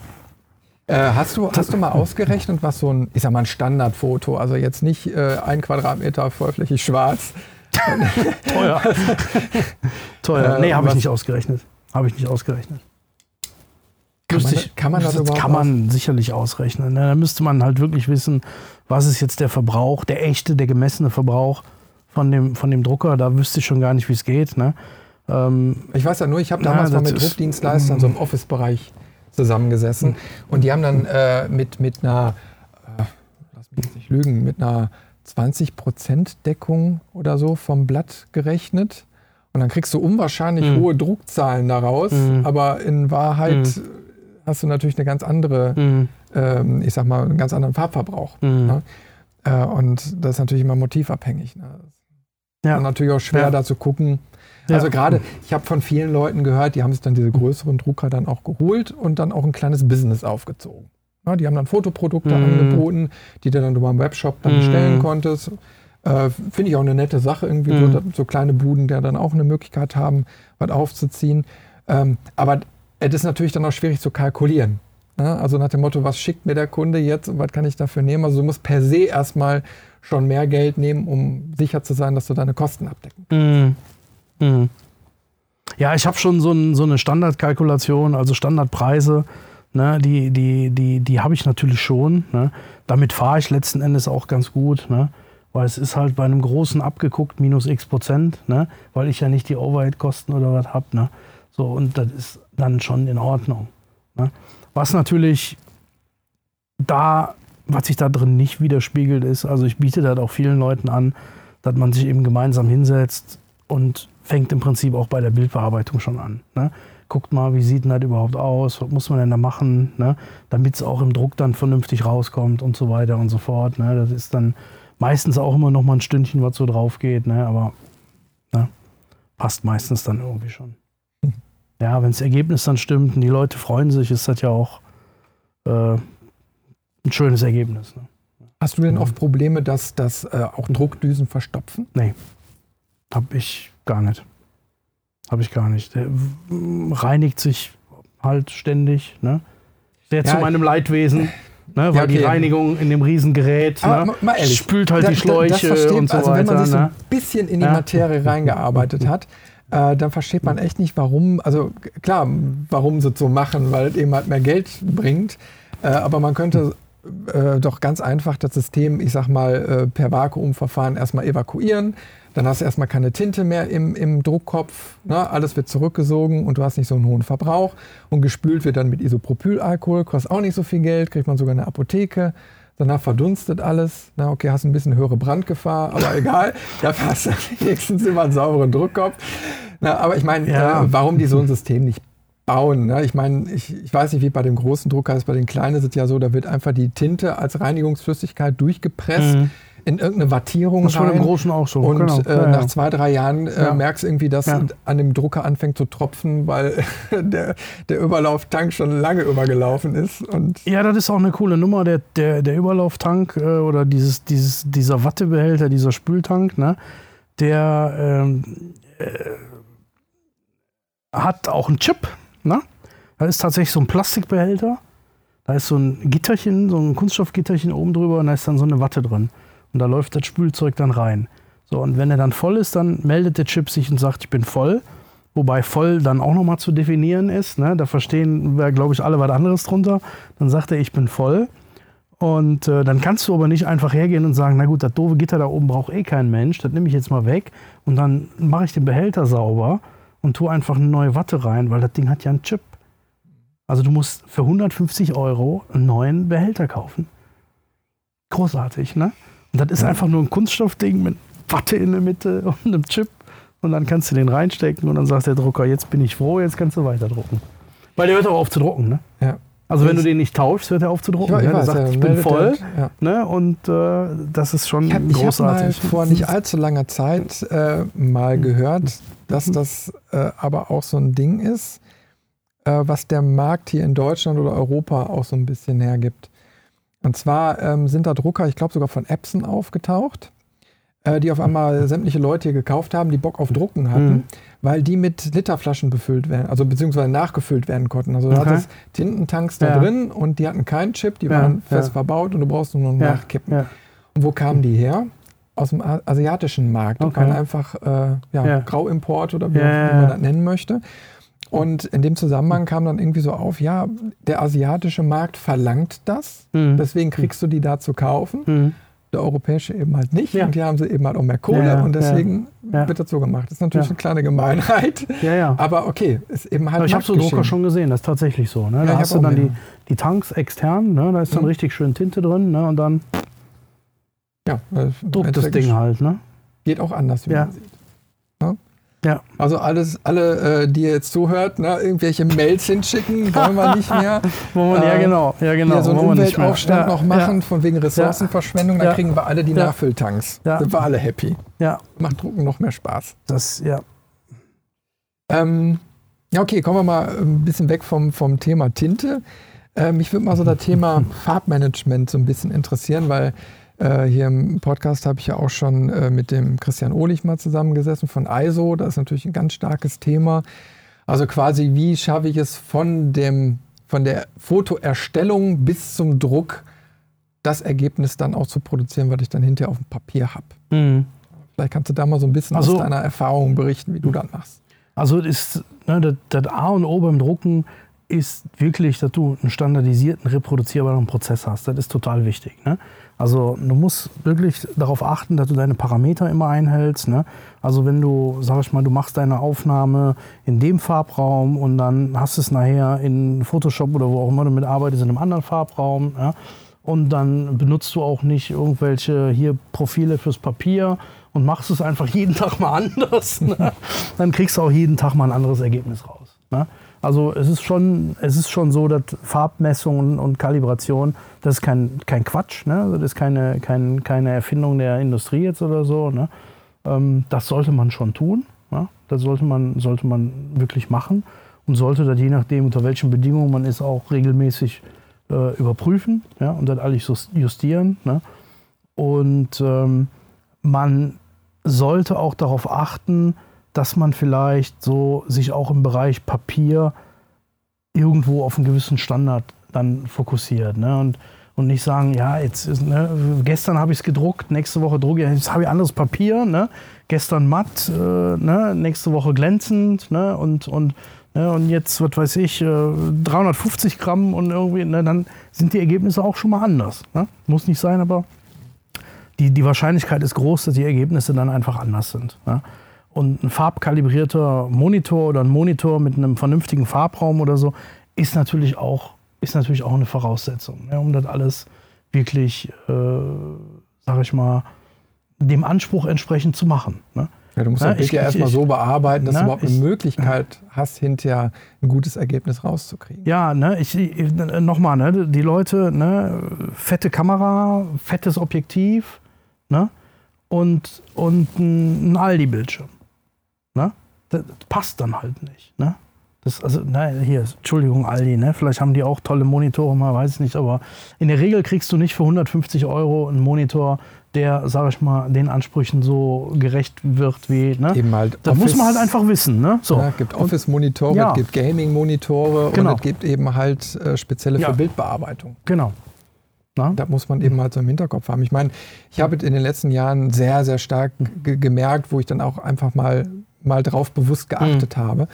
A: Äh, hast, du, hast du mal ausgerechnet, was so ein, ich sag mal, ein Standardfoto, also jetzt nicht äh, ein Quadratmeter vollflächig schwarz,
B: Teuer. Teuer.
A: Äh,
B: nee, habe ich nicht ausgerechnet. Habe ich nicht ausgerechnet.
A: Kann man, kann man das überhaupt
B: kann man sicherlich ausrechnen. ne? Da müsste man halt wirklich wissen, was ist jetzt der Verbrauch, der echte, der gemessene Verbrauch von dem, von dem Drucker. Da wüsste ich schon gar nicht, wie es geht. Ne? Ähm,
A: Ich weiß ja nur, ich habe damals mal
B: das
A: mit
B: ist-
A: Druckdienstleistern so im Office-Bereich zusammengesessen und die haben dann äh, mit, mit einer, äh, lass mich jetzt nicht lügen, mit einer 20% Deckung oder so vom Blatt gerechnet. Und dann kriegst du unwahrscheinlich
B: Mhm.
A: hohe Druckzahlen daraus,
B: Mhm.
A: aber in Wahrheit
B: Mhm.
A: hast du natürlich eine ganz andere,
B: mh,
A: ähm, ich sag mal, einen ganz anderen Farbverbrauch.
B: mh.
A: Ne? Äh, und das ist natürlich immer motivabhängig. Ne?
B: Ja.
A: Und natürlich auch schwer
B: Ja.
A: da zu gucken.
B: Ja.
A: Also gerade, ich habe von vielen Leuten gehört, die haben sich dann diese größeren Drucker dann auch geholt und dann auch ein kleines Business aufgezogen. Ja, die haben dann Fotoprodukte
B: Mhm.
A: angeboten, die du dann über einen Webshop dann
B: Mhm.
A: bestellen konntest. Äh, Finde ich auch eine nette Sache, irgendwie so,
B: Mhm.
A: da- so kleine Buden, die dann auch eine Möglichkeit haben, was aufzuziehen. Ähm, aber es ist natürlich dann auch schwierig zu kalkulieren. Ne? Also nach dem Motto, was schickt mir der Kunde jetzt und was kann ich dafür nehmen? Also du musst per se erstmal schon mehr Geld nehmen, um sicher zu sein, dass du deine Kosten abdecken
B: Mhm. Mhm. Ja, ich habe schon so, ein, so eine Standardkalkulation, also Standardpreise, ne, die, die, die, die habe ich natürlich schon. Ne. Damit fahre ich letzten Endes auch ganz gut, ne, weil es ist halt bei einem großen abgeguckt minus x Prozent, ne, weil ich ja nicht die Overhead-Kosten oder was habe. Ne. So, und das ist dann schon in Ordnung. Ne. Was natürlich da, was sich da drin nicht widerspiegelt, ist, also ich biete das auch vielen Leuten an, dass man sich eben gemeinsam hinsetzt und fängt im Prinzip auch bei der Bildbearbeitung schon an. Ne? Guckt mal, wie sieht denn das überhaupt aus, was muss man denn da machen, ne? damit es auch im Druck dann vernünftig rauskommt und so weiter und so fort. Ne? Das ist dann meistens auch immer noch mal ein Stündchen, was so drauf geht, ne? aber ne? passt meistens dann irgendwie schon. Ja, wenn das Ergebnis dann stimmt und die Leute freuen sich, ist das ja auch äh, ein schönes Ergebnis. Ne?
A: Hast du denn oft Probleme, dass, dass äh, auch Druckdüsen verstopfen?
B: Nee, hab ich gar nicht. Hab ich gar nicht. Der reinigt sich halt ständig. Ne? Sehr zu
A: Ja,
B: meinem Leidwesen. Ne? Weil
A: Ja,
B: die
A: okay.
B: Reinigung in dem Riesengerät ne?
A: ehrlich,
B: spült halt
A: Da-
B: die Schläuche
A: versteht-
B: und so
A: also wenn
B: weiter.
A: man sich so
B: ne?
A: ein bisschen in die
B: Ja.
A: Materie reingearbeitet hat, äh, dann versteht man echt nicht, warum, also klar, warum sie es so machen, weil es eben halt mehr Geld bringt. Äh, aber man könnte äh, doch ganz einfach das System, ich sag mal, äh, per Vakuumverfahren erstmal evakuieren. Dann hast du erstmal keine Tinte mehr im, im Druckkopf. Ne? Alles wird zurückgesogen und du hast nicht so einen hohen Verbrauch. Und gespült wird dann mit Isopropylalkohol, kostet auch nicht so viel Geld, kriegt man sogar in der Apotheke. Danach verdunstet alles. Na, okay, hast ein bisschen höhere Brandgefahr, aber egal. Dafür hast du wenigstens immer einen sauberen Druckkopf. Na, aber ich meine,
B: Ja.
A: äh, warum die so ein System nicht bauen? Ne? Ich meine, ich, ich weiß nicht, wie bei dem großen Drucker ist. Bei den kleinen ist es ja so, da wird einfach die Tinte als Reinigungsflüssigkeit durchgepresst
B: Mhm.
A: in irgendeine Wattierung
B: Das war dem Großen auch so.
A: Und
B: genau.
A: äh,
B: Ja,
A: nach zwei, drei Jahren äh,
B: Ja.
A: merkst du irgendwie, dass
B: Ja.
A: an dem Drucker anfängt zu tropfen, weil der, der Überlauftank schon lange übergelaufen ist. Und
B: Ja, das ist auch eine coole Nummer, der, der, der Überlauftank äh, oder dieses, dieses, dieser Wattebehälter, dieser Spültank, ne, der ähm, äh, hat auch einen Chip. Ne? Da ist tatsächlich so ein Plastikbehälter. Da ist so ein Gitterchen, so ein Kunststoffgitterchen oben drüber und da ist dann so eine Watte drin. Und da läuft das Spülzeug dann rein. So, und wenn er dann voll ist, dann meldet der Chip sich und sagt, ich bin voll. Wobei voll dann auch nochmal zu definieren ist. Ne? Da verstehen wir, glaube ich, alle was anderes drunter. Dann sagt er, ich bin voll. Und äh, dann kannst du aber nicht einfach hergehen und sagen, na gut, das doofe Gitter da oben braucht eh kein Mensch, das nehme ich jetzt mal weg und dann mache ich den Behälter sauber und tue einfach eine neue Watte rein, weil das Ding hat ja einen Chip. Also du musst für 150 Euro einen neuen Behälter kaufen. Großartig, ne? Und das ist einfach nur ein Kunststoffding mit Watte in der Mitte und einem Chip. Und dann kannst du den reinstecken und dann sagt der Drucker, jetzt bin ich froh, jetzt kannst du weiter drucken. Weil der hört auch auf zu drucken, ne?
A: ja.
B: Also wenn du den nicht tauschst, hört er auf zu drucken.
A: Ich
B: ne? Der
A: weiß,
B: sagt,
A: ja,
B: ich bin voll.
A: Ja.
B: Ne? Und äh, das ist schon
A: Ich habe hab
B: großartig.
A: vor nicht allzu langer Zeit äh, mal gehört, dass das äh, aber auch so ein Ding ist, äh, was der Markt hier in Deutschland oder Europa auch so ein bisschen hergibt. Und zwar ähm, sind da Drucker, ich glaube sogar von Epson aufgetaucht, äh, die auf einmal sämtliche Leute hier gekauft haben, die Bock auf Drucken hatten,
B: Mhm.
A: weil die mit Literflaschen befüllt werden, also beziehungsweise nachgefüllt werden konnten. Also
B: Okay.
A: hattest Tintentanks da
B: Ja.
A: drin und die hatten keinen Chip, die
B: Ja,
A: waren fest
B: ja.
A: verbaut und du brauchst nur noch nachkippen. Und wo kamen die her? Aus dem asiatischen Markt.
B: Okay.
A: Waren einfach äh, ja,
B: Ja.
A: Grauimport oder wie,
B: Ja,
A: man das nennen möchte. Und in dem Zusammenhang kam dann irgendwie so auf, ja, der asiatische Markt verlangt das,
B: Mhm.
A: deswegen kriegst du die da zu kaufen.
B: Mhm.
A: Der europäische eben halt nicht. Und hier haben sie eben halt auch mehr Kohle und deswegen wird das so gemacht. Das ist natürlich eine kleine Gemeinheit.
B: Ja, ja.
A: Aber okay, ist eben halt
B: Aber ich habe so. Drucker schon gesehen, das ist tatsächlich so. Ne? Da hast du dann die, die Tanks extern, ne? da ist dann
A: Mhm.
B: richtig schön Tinte drin ne? und dann
A: Ja, weil
B: druckt das
A: es
B: Ding halt. Ne?
A: geht auch anders, wie
B: Ja.
A: man sieht. Ne?
B: Ja.
A: Also alles, alle, äh, die ihr jetzt zuhört, ne, irgendwelche Mails hinschicken, wollen wir nicht mehr.
B: Wo man, ja,
A: Äh,
B: genau. Ja, genau.
A: Hier so einen
B: wollen wir.
A: Umweltaufstand
B: ja,
A: noch machen, von wegen Ressourcenverschwendung, dann
B: Ja.
A: kriegen wir alle die
B: Ja.
A: Nachfülltanks.
B: Ja.
A: Sind wir alle happy.
B: Ja, ja,
A: Macht Drucken noch mehr Spaß.
B: das, ja.
A: Ähm, ja, okay, kommen wir mal ein bisschen weg vom, vom Thema Tinte. Äh, mich würde mal so das Thema Farbmanagement so ein bisschen interessieren, weil äh, hier im Podcast habe ich ja auch schon äh, mit dem Christian Ohlich mal zusammengesessen von ISO. Das ist natürlich ein ganz starkes Thema. Also quasi, wie schaffe ich es von, dem, von der Fotoerstellung bis zum Druck, das Ergebnis dann auch zu produzieren, was ich dann hinterher auf dem Papier habe.
B: Mhm.
A: Vielleicht kannst du da mal so ein bisschen
B: Also-
A: aus deiner Erfahrung berichten, wie du das machst.
B: Also ist, ne, das, das A und O beim Drucken ist wirklich, dass du einen standardisierten, reproduzierbaren Prozess hast. Das ist total wichtig. Ne? Also du musst wirklich darauf achten, dass du deine Parameter immer einhältst. Ne? Also wenn du, sag ich mal, du machst deine Aufnahme in dem Farbraum und dann hast es nachher in Photoshop oder wo auch immer du mitarbeitest in einem anderen Farbraum. Ja? Und dann benutzt du auch nicht irgendwelche hier Profile fürs Papier und machst es einfach jeden Tag mal anders. Ne? Dann kriegst du auch jeden Tag mal ein anderes Ergebnis raus. Ne? Also es ist schon, es ist schon so, dass Farbmessungen und Kalibration, das ist kein, kein Quatsch, ne? das ist keine, kein, keine Erfindung der Industrie jetzt oder so. Ne? Ähm, das sollte man schon tun. Ne? Das sollte man, sollte man wirklich machen und sollte das je nachdem, unter welchen Bedingungen man ist, auch regelmäßig äh, überprüfen ja? und das alles justieren. Ne? Und ähm, man sollte auch darauf achten, dass man vielleicht so sich auch im Bereich Papier irgendwo auf einen gewissen Standard dann fokussiert. Ne? Und, und nicht sagen, ja, jetzt ist, ne, gestern habe ich es gedruckt, nächste Woche drucke ich, jetzt habe ich anderes Papier, ne? gestern matt, äh, ne? nächste Woche glänzend ne? und, und, ne? und jetzt, was weiß ich, äh, 350 Gramm und irgendwie, ne? dann sind die Ergebnisse auch schon mal anders. Ne? Muss nicht sein, aber die, die Wahrscheinlichkeit ist groß, dass die Ergebnisse dann einfach anders sind. Ja? Und ein farbkalibrierter Monitor oder ein Monitor mit einem vernünftigen Farbraum oder so ist natürlich auch, ist natürlich auch eine Voraussetzung, ja, um das alles wirklich, äh, sag ich mal, dem Anspruch entsprechend zu machen. Ne?
A: Ja, du musst das Bild ja erstmal so bearbeiten, dass
B: Na,
A: du überhaupt eine
B: ich-
A: Möglichkeit hast, hinterher ein gutes Ergebnis rauszukriegen.
B: Ja, ne, ich, ich nochmal, ne, die Leute, ne, fette Kamera, fettes Objektiv, ne, und, und ein, ein Aldi-Bildschirm. Ne? Das, das passt dann halt nicht. Ne? Das, also, nein, hier, Entschuldigung, Aldi, ne? Vielleicht haben die auch tolle Monitore, man weiß es nicht, aber in der Regel kriegst du nicht für 150 Euro einen Monitor, der, sag ich mal, den Ansprüchen so gerecht wird wie. Ne?
A: Eben halt
B: Das muss
A: Office-
B: man halt einfach wissen. Ne? So.
A: Ja, es gibt Office-Monitore,
B: Ja.
A: es gibt Gaming-Monitore
B: Genau.
A: und es gibt eben halt äh, spezielle
B: Ja.
A: für Bildbearbeitung.
B: Genau. Na?
A: Da muss man eben halt so im Hinterkopf haben. Ich meine, ich habe in den letzten Jahren sehr, sehr stark ge gemerkt, wo ich dann auch einfach mal, mal drauf bewusst geachtet habe.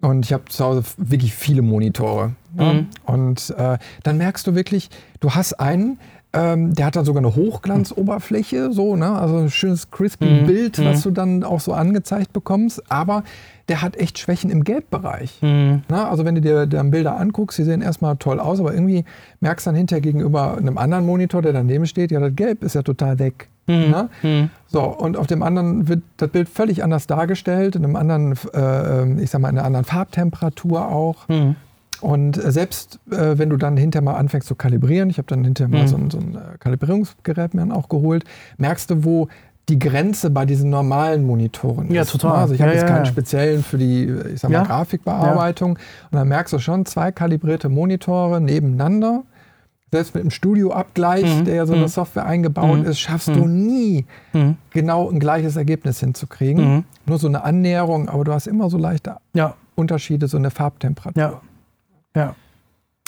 A: Und ich habe zu Hause wirklich viele Monitore. Ja?
B: Mhm.
A: Und äh, dann merkst du wirklich, du hast einen, ähm, der hat dann sogar eine Hochglanzoberfläche, so, ne? also ein schönes crispy
B: Mhm.
A: Bild,
B: Mhm.
A: was du dann auch so angezeigt bekommst. Aber der hat echt Schwächen im Gelbbereich.
B: Mhm.
A: Na, also wenn du dir dann Bilder anguckst, die sehen erstmal toll aus, aber irgendwie merkst du dann hinterher gegenüber einem anderen Monitor, der daneben steht, ja, das Gelb ist ja total weg. Na?
B: Mhm.
A: So, und auf dem anderen wird das Bild völlig anders dargestellt, in einem anderen, äh, ich sag mal, in einer anderen Farbtemperatur auch.
B: Mhm.
A: Und äh, selbst äh, wenn du dann hinterher mal anfängst zu kalibrieren, ich habe dann hinterher mal
B: Mhm.
A: so ein, so ein äh, Kalibrierungsgerät mir dann auch geholt, merkst du, wo die Grenze bei diesen normalen Monitoren
B: Ja,
A: ist.
B: total.
A: Also ich habe
B: Ja,
A: jetzt
B: ja,
A: keinen speziellen für die, ich sag mal. Grafikbearbeitung. Und dann merkst du schon, zwei kalibrierte Monitore nebeneinander selbst mit dem Studioabgleich,
B: Mhm.
A: der ja so eine
B: Mhm.
A: Software eingebaut
B: Mhm.
A: ist, schaffst
B: Mhm.
A: du nie
B: Mhm.
A: genau ein gleiches Ergebnis hinzukriegen. Nur so eine Annäherung, aber du hast immer so leichte
B: Ja,
A: Unterschiede, so eine Farbtemperatur.
B: ja. Ja.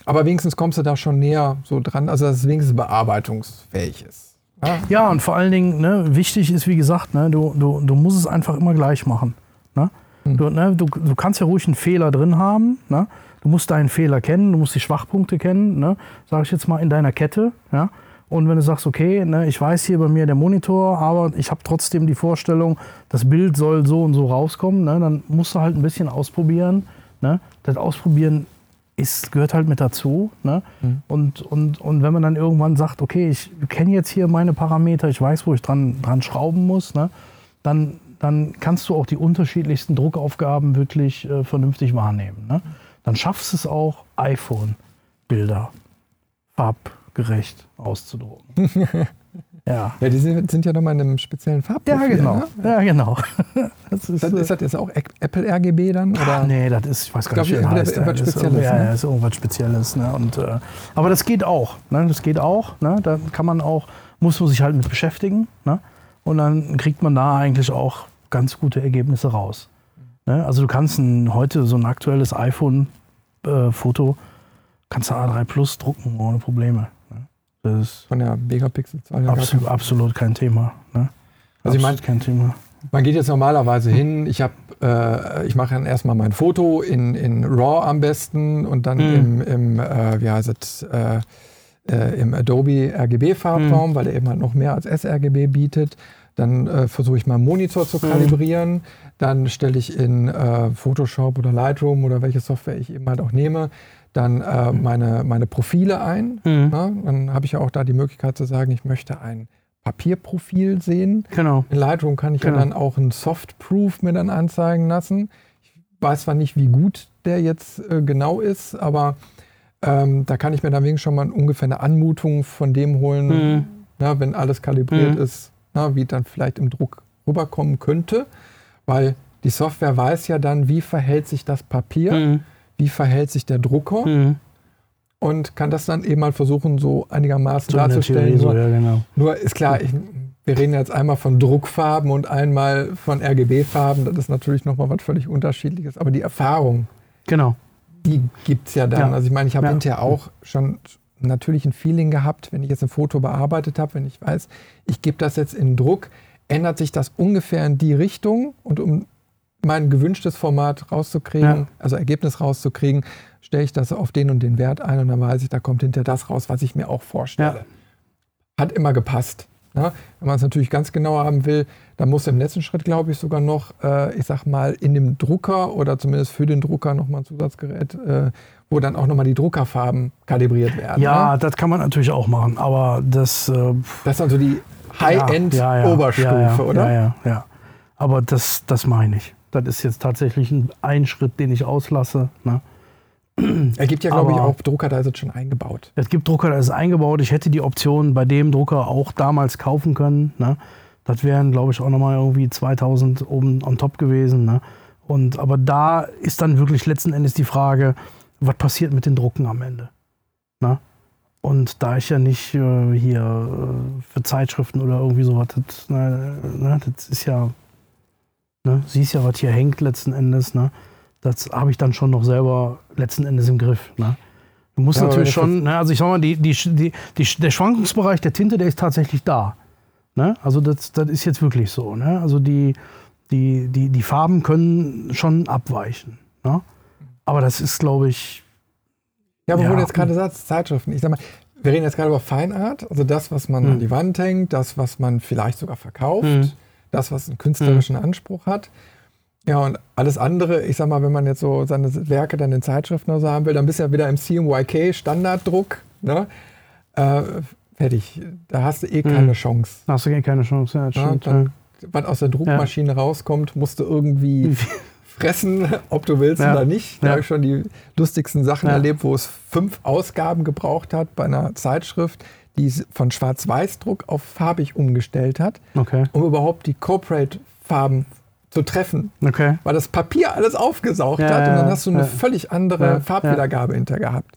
A: Aber wenigstens kommst du da schon näher so dran, also dass es wenigstens bearbeitungsfähig ist. Ja?
B: Ja, und vor allen Dingen, ne, wichtig ist, wie gesagt, ne, du, du, du musst es einfach immer gleich machen. Ne?
A: Hm.
B: Du, ne, du, du kannst ja ruhig einen Fehler drin haben. Ne? Du musst deinen Fehler kennen, du musst die Schwachpunkte kennen, ne? sage ich jetzt mal, in deiner Kette. Ja? Und wenn du sagst, okay, ne, ich weiß hier bei mir der Monitor, aber ich habe trotzdem die Vorstellung, das Bild soll so und so rauskommen, ne? dann musst du halt ein bisschen ausprobieren. Ne? Das Ausprobieren ist, gehört halt mit dazu. Ne?
A: Mhm.
B: Und, und, und wenn man dann irgendwann sagt, okay, ich kenne jetzt hier meine Parameter, ich weiß, wo ich dran, dran schrauben muss, ne? dann, dann kannst du auch die unterschiedlichsten Druckaufgaben wirklich äh, vernünftig wahrnehmen. Ne? Dann schaffst du es auch, iPhone-Bilder farbgerecht auszudrucken. ja.
A: Ja, die sind, ja nochmal in einem speziellen
B: Ja,
A: Farbprofil.
B: genau.
A: Ne?
B: Ja, genau. Das ist,
A: Das, ist das jetzt auch Apple RGB dann? Oder?
B: Ah, nee, das ist, ich weiß gar nicht, wie das heißt.
A: irgendwas
B: Das ist,
A: Spezielles,
B: ja,
A: ne?
B: ja, ist irgendwas Spezielles. Ne? Und, äh, aber das geht auch. Ne? Das geht auch. Ne? Da kann man auch, muss man sich halt mit beschäftigen. Ne? Und dann kriegt man da eigentlich auch ganz gute Ergebnisse raus. Ne? Also du kannst ein, heute so ein aktuelles iPhone-Foto, kannst du A3 Plus drucken ohne Probleme. Das
A: Von der Megapixelzahl.
B: absolut,
A: kein-
B: absolut kein Thema. Ne?
A: Also ich mein-
B: Absolut kein Thema.
A: Man geht jetzt normalerweise hin, ich, hab, äh, ich mache dann erstmal mein Foto in, in RAW am besten und dann
B: Mhm.
A: im, im äh, wie heißt es, äh, äh, im Adobe RGB-Farbraum,
B: Mhm.
A: weil er eben halt noch mehr als sRGB bietet. Dann äh, versuche ich meinen Monitor zu
B: Mhm.
A: kalibrieren. Dann stelle ich in äh, Photoshop oder Lightroom oder welche Software ich eben halt auch nehme, dann äh, meine, meine Profile ein.
B: Mhm.
A: Ja, dann habe ich ja auch da die Möglichkeit zu sagen, ich möchte ein Papierprofil sehen.
B: Genau.
A: In Lightroom kann ich
B: Genau.
A: ja dann auch einen Softproof mir dann anzeigen lassen. Ich weiß zwar nicht, wie gut der jetzt äh, genau ist, aber ähm, da kann ich mir dann wenigstens schon mal ungefähr eine Anmutung von dem holen,
B: Mhm.
A: na, wenn alles kalibriert
B: Mhm.
A: ist, na, wie dann vielleicht im Druck rüberkommen könnte. Weil die Software weiß ja dann, wie verhält sich das Papier,
B: Mhm.
A: wie verhält sich der Drucker
B: Mhm.
A: und kann das dann eben mal versuchen, so einigermaßen
B: So
A: darzustellen.
B: Theorie so,
A: Nur-
B: ja, genau.
A: nur ist klar, ich, wir reden jetzt einmal von Druckfarben und einmal von RGB-Farben. Das ist natürlich nochmal was völlig unterschiedliches. Aber die Erfahrung,
B: Genau.
A: die gibt es ja dann.
B: Ja.
A: Also ich meine, ich habe
B: Ja.
A: hinterher auch schon natürlich ein Feeling gehabt, wenn ich jetzt ein Foto bearbeitet habe, wenn ich weiß, ich gebe das jetzt in Druck, ändert sich das ungefähr in die Richtung und um mein gewünschtes Format rauszukriegen,
B: Ja.
A: also Ergebnis rauszukriegen, stelle ich das auf den und den Wert ein und dann weiß ich, da kommt hinterher das raus, was ich mir auch vorstelle.
B: Ja.
A: Hat immer gepasst. Ne? Wenn man es natürlich ganz genau haben will, dann muss im letzten Schritt, glaube ich, sogar noch, äh, ich sag mal, in dem Drucker oder zumindest für den Drucker nochmal ein Zusatzgerät, äh, wo dann auch nochmal die Druckerfarben kalibriert werden.
B: Ja,
A: Ne?
B: das kann man natürlich auch machen, aber das. Äh,
A: Das ist also die High-End-Oberstufe,
B: ja, ja,
A: oder?
B: Ja, ja, ja. Aber das, das meine ich. Das ist jetzt tatsächlich ein, ein Schritt, den ich auslasse. Ne?
A: Er gibt ja, glaube ich, auch Drucker, da ist es schon eingebaut.
B: Es gibt Drucker, da ist eingebaut. Ich hätte die Option bei dem Drucker auch damals kaufen können. Ne? Das wären, glaube ich, auch nochmal irgendwie 2000 oben on top gewesen. Ne? Und, aber da ist dann wirklich letzten Endes die Frage, was passiert mit den Drucken am Ende? Ne? Und da ich ja nicht äh, hier äh, für Zeitschriften oder irgendwie sowas, das, ne, ne, das ist ja, ne, siehst ja, was hier hängt letzten Endes. Ne? Das habe ich dann schon noch selber letzten Endes im Griff. Ne? Du musst
A: Ja,
B: natürlich schon, ne, also ich sag mal, die, die, die, der Schwankungsbereich der Tinte, der ist tatsächlich da. Ne? Also das, das ist jetzt wirklich so. Ne? Also die, die, die, die Farben können schon abweichen. Ne? Aber das ist, glaube ich,
A: Ja, aber wo
B: Ja.
A: du jetzt gerade sagst, Zeitschriften. Ich sag mal, wir reden jetzt gerade über Feinart, also das, was man
B: Hm.
A: an die Wand hängt, das, was man vielleicht sogar verkauft,
B: Hm.
A: das, was einen künstlerischen Anspruch hat. Ja, und alles andere, ich sag mal, wenn man jetzt so seine Werke dann in Zeitschriften oder so haben will, dann bist du ja wieder im CMYK Standarddruck. Ne? Äh, fertig. Da hast du eh keine
B: Hm.
A: Chance.
B: hast du gar keine Chance. Ja, das
A: Ja,
B: stimmt,
A: dann, was aus der Druckmaschine rauskommt, musst du irgendwie fressen, ob du willst
B: Ja.
A: oder nicht. Da
B: Ja.
A: habe ich schon die lustigsten Sachen
B: Ja.
A: erlebt, wo es fünf Ausgaben gebraucht hat bei einer Zeitschrift, die es von Schwarz-Weiß-Druck auf farbig umgestellt hat,
B: ja. Okay,
A: um überhaupt die Corporate-Farben zu treffen,
B: okay.
A: weil das Papier alles aufgesaugt
B: Ja,
A: hat und dann hast du eine
B: ja.
A: völlig andere
B: Ja,
A: Farbwiedergabe hinter gehabt.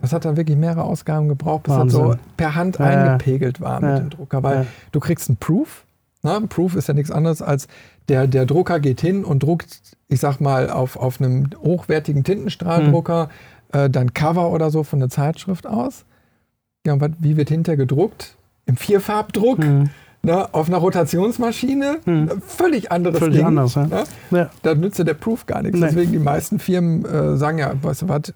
A: Das hat dann wirklich mehrere Ausgaben gebraucht, bis das so
B: Wahnsinn.
A: per Hand eingepegelt war mit dem Drucker. Weil du kriegst einen Proof. Ne? Ein Proof ist ja nichts anderes als der, der Drucker geht hin und druckt, ich sag mal, auf, auf einem hochwertigen Tintenstrahldrucker
B: Hm.
A: äh, dann Cover oder so von der Zeitschrift aus. Ja, und wie wird hinterher gedruckt? Im Vierfarbdruck,
B: Mhm.
A: Ne? auf einer Rotationsmaschine. Völlig anderes
B: Völlig
A: Ding.
B: anders, ja.
A: Ne?
B: Ja.
A: Da nützt ja der Proof gar nichts.
B: Nee.
A: Deswegen die meisten Firmen äh, sagen ja, weißt du was,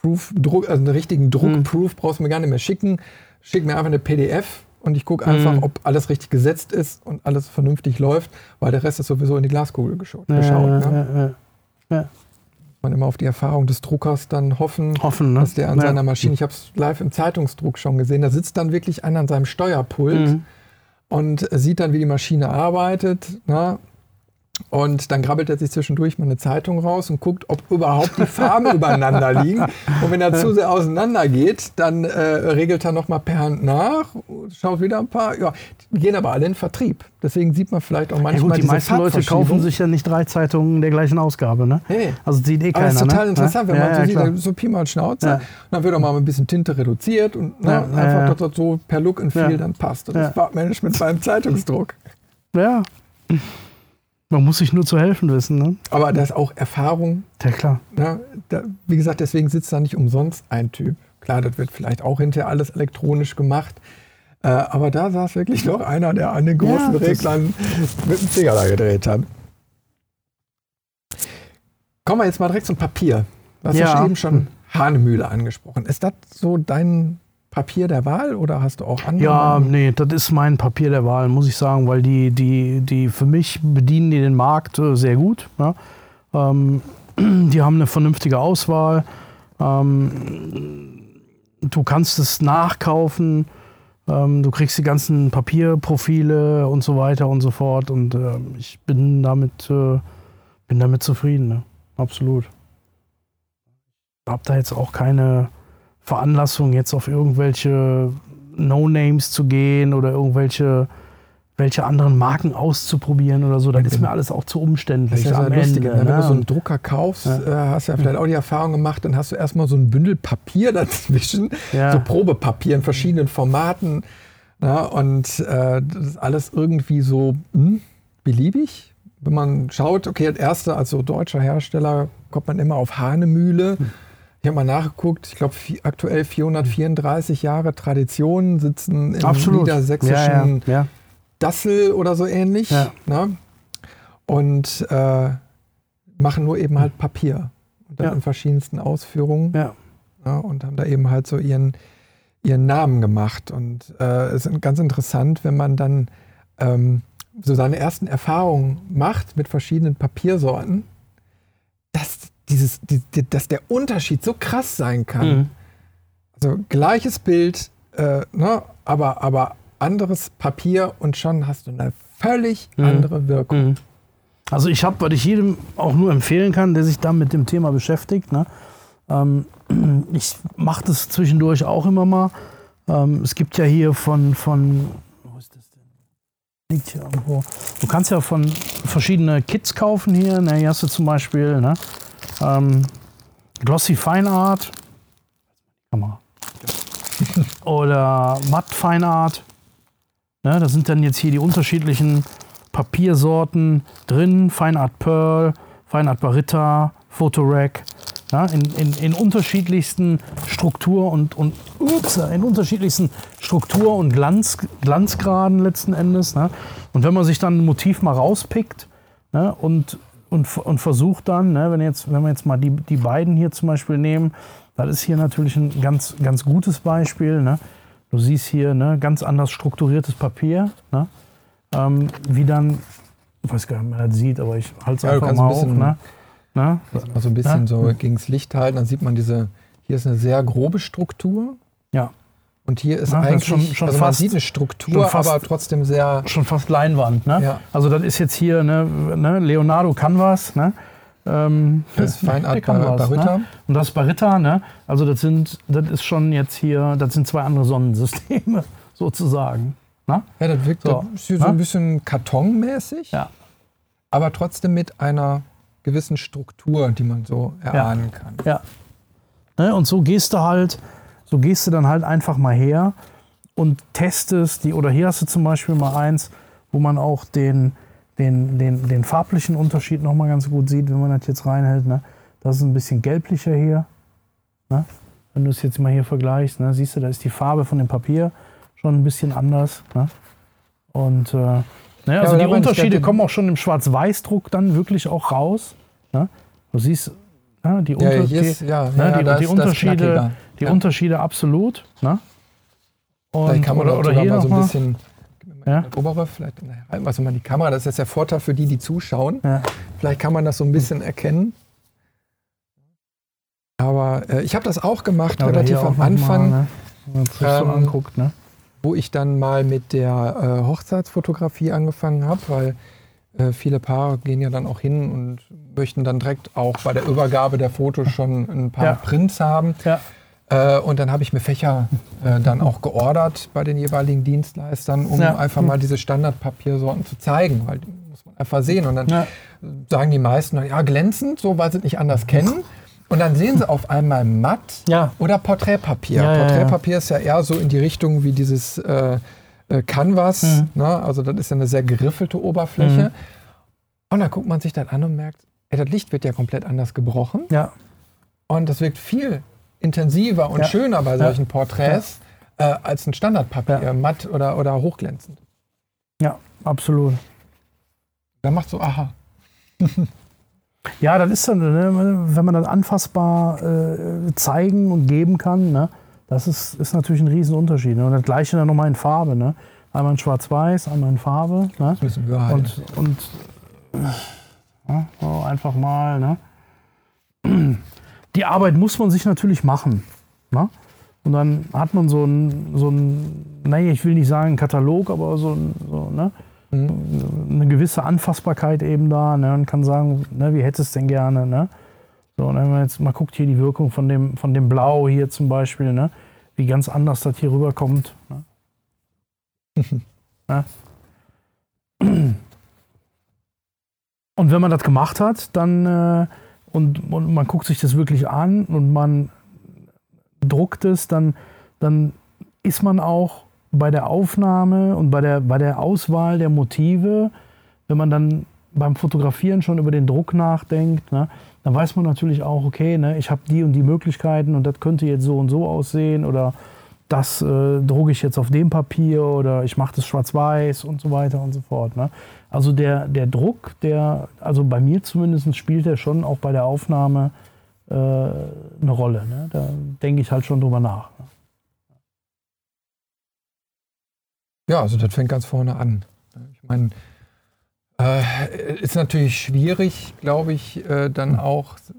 A: Proof, Druck, also einen richtigen Druckproof brauchst du mir gar nicht mehr schicken. Schick mir einfach eine PDF und ich gucke einfach,
B: Mhm.
A: ob alles richtig gesetzt ist und alles vernünftig läuft, weil der Rest ist sowieso in die Glaskugel geschaut.
B: Ja,
A: geschaut
B: ja,
A: ne?
B: ja.
A: Man immer auf die Erfahrung des Druckers dann hoffen,
B: Hoffen, ne?
A: dass der an seiner Maschine, ich habe es live im Zeitungsdruck schon gesehen, da sitzt dann wirklich einer an seinem Steuerpult
B: Mhm.
A: Und sieht dann, wie die Maschine arbeitet. Ne? Und dann grabbelt er sich zwischendurch mal eine Zeitung raus und guckt, ob überhaupt die Farben übereinander liegen. Und wenn er zu sehr auseinander geht, dann äh, regelt er nochmal per Hand nach, schaut wieder ein paar. Ja, die gehen aber alle in Vertrieb. Deswegen sieht man vielleicht auch
B: Ja
A: manchmal
B: gut, die meisten Leute kaufen sich ja nicht drei Zeitungen der gleichen Ausgabe, ne?
A: Hey.
B: Also sieht eh
A: Aber
B: keiner,
A: das ist total
B: ne?
A: interessant, wenn
B: ja,
A: man
B: ja,
A: so sieht,
B: klar.
A: da- so Pi mal Schnauze.
B: Ja.
A: Und dann wird auch mal ein bisschen Tinte reduziert und
B: Ja,
A: einfach,
B: ja, ja.
A: dass das so per Look and Feel
B: Ja.
A: dann passt. Das
B: Ja.
A: ist Farbmanagement beim Zeitungsdruck.
B: Ja. Man muss sich nur zu helfen wissen, ne?
A: Aber das ist auch Erfahrung.
B: Ja, klar.
A: Ne? Da, wie gesagt, deswegen sitzt da nicht umsonst ein Typ. Klar, das wird vielleicht auch hinterher alles elektronisch gemacht. Äh, aber da saß wirklich noch einer, der an den großen
B: das-
A: Reglern mit dem Finger da gedreht hat. Kommen wir jetzt mal direkt zum Papier. Du hast ja,
B: Ja.
A: eben schon Hahnemühle angesprochen. Ist das so dein Papier der Wahl oder hast du auch andere?
B: Ja, nee, das ist mein Papier der Wahl, muss ich sagen, weil die, die, die für mich bedienen die den Markt äh, sehr gut. Ja. Ähm, die haben eine vernünftige Auswahl. Ähm, du kannst es nachkaufen. Ähm, du kriegst die ganzen Papierprofile und so weiter und so fort. Und ähm, ich bin damit, äh, bin damit zufrieden. Ne? Absolut. Ich habe da jetzt auch keine Veranlassung, jetzt auf irgendwelche No-Names zu gehen oder irgendwelche welche anderen Marken auszuprobieren oder so. Das ist mir alles auch zu
A: Das
B: umständlich
A: ist ja
B: am
A: lustig,
B: Ende.
A: ne? wenn
B: ne?
A: du so einen Drucker kaufst,
B: Ja.
A: äh, hast du ja vielleicht auch die Erfahrung gemacht, dann hast du erstmal so ein Bündel Papier dazwischen,
B: Ja.
A: so Probepapier in verschiedenen Formaten. Na, und äh, das ist alles irgendwie so hm, beliebig. Wenn man schaut, okay, das erste, also deutscher Hersteller, kommt man immer auf Hahnemühle.
B: Hm.
A: Ich habe mal nachgeguckt, ich glaube aktuell 434 Jahre Tradition, sitzen im
B: Absolut.
A: niedersächsischen
B: ja, ja,
A: Dassel oder so ähnlich. Ne? Und äh, machen nur eben halt Papier. Und dann in verschiedensten Ausführungen.
B: ja.
A: Ne? Und haben da eben halt so ihren, ihren Namen gemacht. Und äh, es ist ganz interessant, wenn man dann ähm, so seine ersten Erfahrungen macht mit verschiedenen Papiersorten, dass, dieses, die, die, dass der Unterschied so krass sein kann.
B: Mhm.
A: Also gleiches Bild, äh, ne, aber, aber anderes Papier und schon hast du eine völlig
B: Mhm.
A: andere Wirkung.
B: Mhm. Also ich habe, was ich jedem auch nur empfehlen kann, der sich da mit dem Thema beschäftigt. Ne? Ähm, ich mache das zwischendurch auch immer mal. Ähm, es gibt ja hier von, von, wo ist das denn? Liegt hier irgendwo. Du kannst ja von verschiedene Kits kaufen hier. Ne? Hier hast du zum Beispiel ne? Ähm, Glossy Fine Art. Kamera. Oder Matt Fine Art. Ne, da sind dann jetzt hier die unterschiedlichen Papiersorten drin. Fine Art Pearl, Fine Art Barita, Photorack. Ja, in, in, in unterschiedlichsten Struktur und, und ups, in unterschiedlichsten Struktur und Glanz, Glanzgraden letzten Endes. Ne? Und wenn man sich dann ein Motiv mal rauspickt ne, und, und, und versucht dann, ne, wenn, jetzt, wenn wir jetzt mal die, die beiden hier zum Beispiel nehmen, das ist hier natürlich ein ganz, ganz gutes Beispiel. Ne? Du siehst hier ne, ganz anders strukturiertes Papier, ne? ähm, wie dann, ich weiß gar nicht, ob man das sieht, aber ich halte es
A: Ja,
B: einfach mal
A: ein
B: hoch.
A: bisschen-
B: Ne? Ne?
A: Also ein bisschen
B: Ja.
A: so gegen das Licht halten, dann sieht man diese, hier ist eine sehr grobe Struktur
B: Ja,
A: und hier ist
B: Ja, ist
A: eigentlich,
B: schon- schon
A: also man
B: fast-
A: sieht eine Struktur,
B: fast-
A: aber trotzdem sehr,
B: schon fast Leinwand. Ne?
A: Ja.
B: Also das ist jetzt hier ne, ne, Leonardo Canvas. Ne? Ähm,
A: das ist Fine
B: der
A: Art
B: Canvas,
A: Barita.
B: Ne? Und das Barita, ne? also das sind, das ist schon jetzt hier, das sind zwei andere Sonnensysteme sozusagen. Ne?
A: Ja, das wirkt
B: So.
A: das ist so
B: Ne?
A: ein bisschen kartonmäßig,
B: Ja.
A: aber trotzdem mit einer gewissen Struktur, die man so erahnen kann.
B: Ja. Ne? Und so gehst du halt So gehst du dann halt einfach mal her und testest die, oder hier hast du zum Beispiel mal eins, wo man auch den, den, den, den farblichen Unterschied nochmal ganz gut sieht, wenn man das jetzt reinhält. Ne? Das ist ein bisschen gelblicher hier. Ne? Wenn du es jetzt mal hier vergleichst, ne? siehst du, da ist die Farbe von dem Papier schon ein bisschen anders. Ne? Und äh, naja, also die Unterschiede kommen auch schon im Schwarz-Weiß-Druck dann wirklich auch raus. Ne? Du siehst ja, die, Unter
A: ja, ist, ja,
B: ne, ja, die, die, ist, Unterschiede, die Unterschiede absolut. Ne?
A: Und, vielleicht kann man oder, oder hier mal so ein bisschen ja? Obere, vielleicht halten wir mal die Kamera. Das ist jetzt der Vorteil für die, die zuschauen. Ja. Vielleicht kann man das so ein bisschen erkennen. Aber äh, ich habe das auch gemacht, ja, relativ am Anfang. Mal, ne? Man ähm, so anguckt, ne? Wo ich dann mal mit der äh, Hochzeitsfotografie angefangen habe, weil äh, viele Paare gehen ja dann auch hin und möchten dann direkt auch bei der Übergabe der Fotos schon ein paar ja. Prints haben. Ja. Äh, und dann habe ich mir Fächer äh, dann auch geordert bei den jeweiligen Dienstleistern, um ja. einfach mal diese Standardpapiersorten zu zeigen, weil die muss man einfach sehen. Und dann ja. sagen die meisten, ja, glänzend, so weil sie es nicht anders kennen. Und dann sehen sie auf einmal matt ja. oder Porträtpapier. Porträtpapier ist ja eher so in die Richtung wie dieses äh, äh, Canvas. Mhm. Ne? Also das ist ja eine sehr geriffelte Oberfläche. Mhm. Und dann guckt man sich das an und merkt, ey, das Licht wird ja komplett anders gebrochen. Ja. Und das wirkt viel intensiver und ja. schöner bei solchen Porträts äh, als ein Standardpapier, matt oder, oder hochglänzend.
B: Ja, absolut.
A: Da macht so, aha.
B: ja, das ist dann, ne, wenn man das anfassbar äh, zeigen und geben kann, ne, das ist, ist natürlich ein Riesenunterschied. Ne? Und das gleiche dann nochmal in Farbe. Ne? Einmal in Schwarz-Weiß, einmal in Farbe. Ne? Das müssen wir halt. Und, und ja, so einfach mal. Ne? Die Arbeit muss man sich natürlich machen. Ne? Und dann hat man so ein, so ein, naja, ich will nicht sagen Katalog, aber so, so ne? Mhm. eine gewisse Anfassbarkeit eben da ne? und kann sagen, ne, wie hättest du es denn gerne. Ne? So, und wenn man jetzt mal guckt, hier die Wirkung von dem, von dem Blau hier zum Beispiel, ne? wie ganz anders das hier rüberkommt. Ne? ja. Und wenn man das gemacht hat, dann äh, und, und, man guckt sich das wirklich an und man druckt es, dann, dann ist man auch bei der Aufnahme und bei der, bei der Auswahl der Motive, wenn man dann beim Fotografieren schon über den Druck nachdenkt, ne, dann weiß man natürlich auch, okay, ne, ich habe die und die Möglichkeiten und das könnte jetzt so und so aussehen oder das äh, drucke ich jetzt auf dem Papier oder ich mache das schwarz-weiß und so weiter und so fort. Ne? Also der, der Druck, der, also bei mir zumindest spielt der schon auch bei der Aufnahme äh, eine Rolle. Ne? Da denke ich halt schon drüber nach. Ne?
A: Ja, also das fängt ganz vorne an. Ich meine, äh, ist natürlich schwierig, glaube ich, äh, dann hm. auch äh,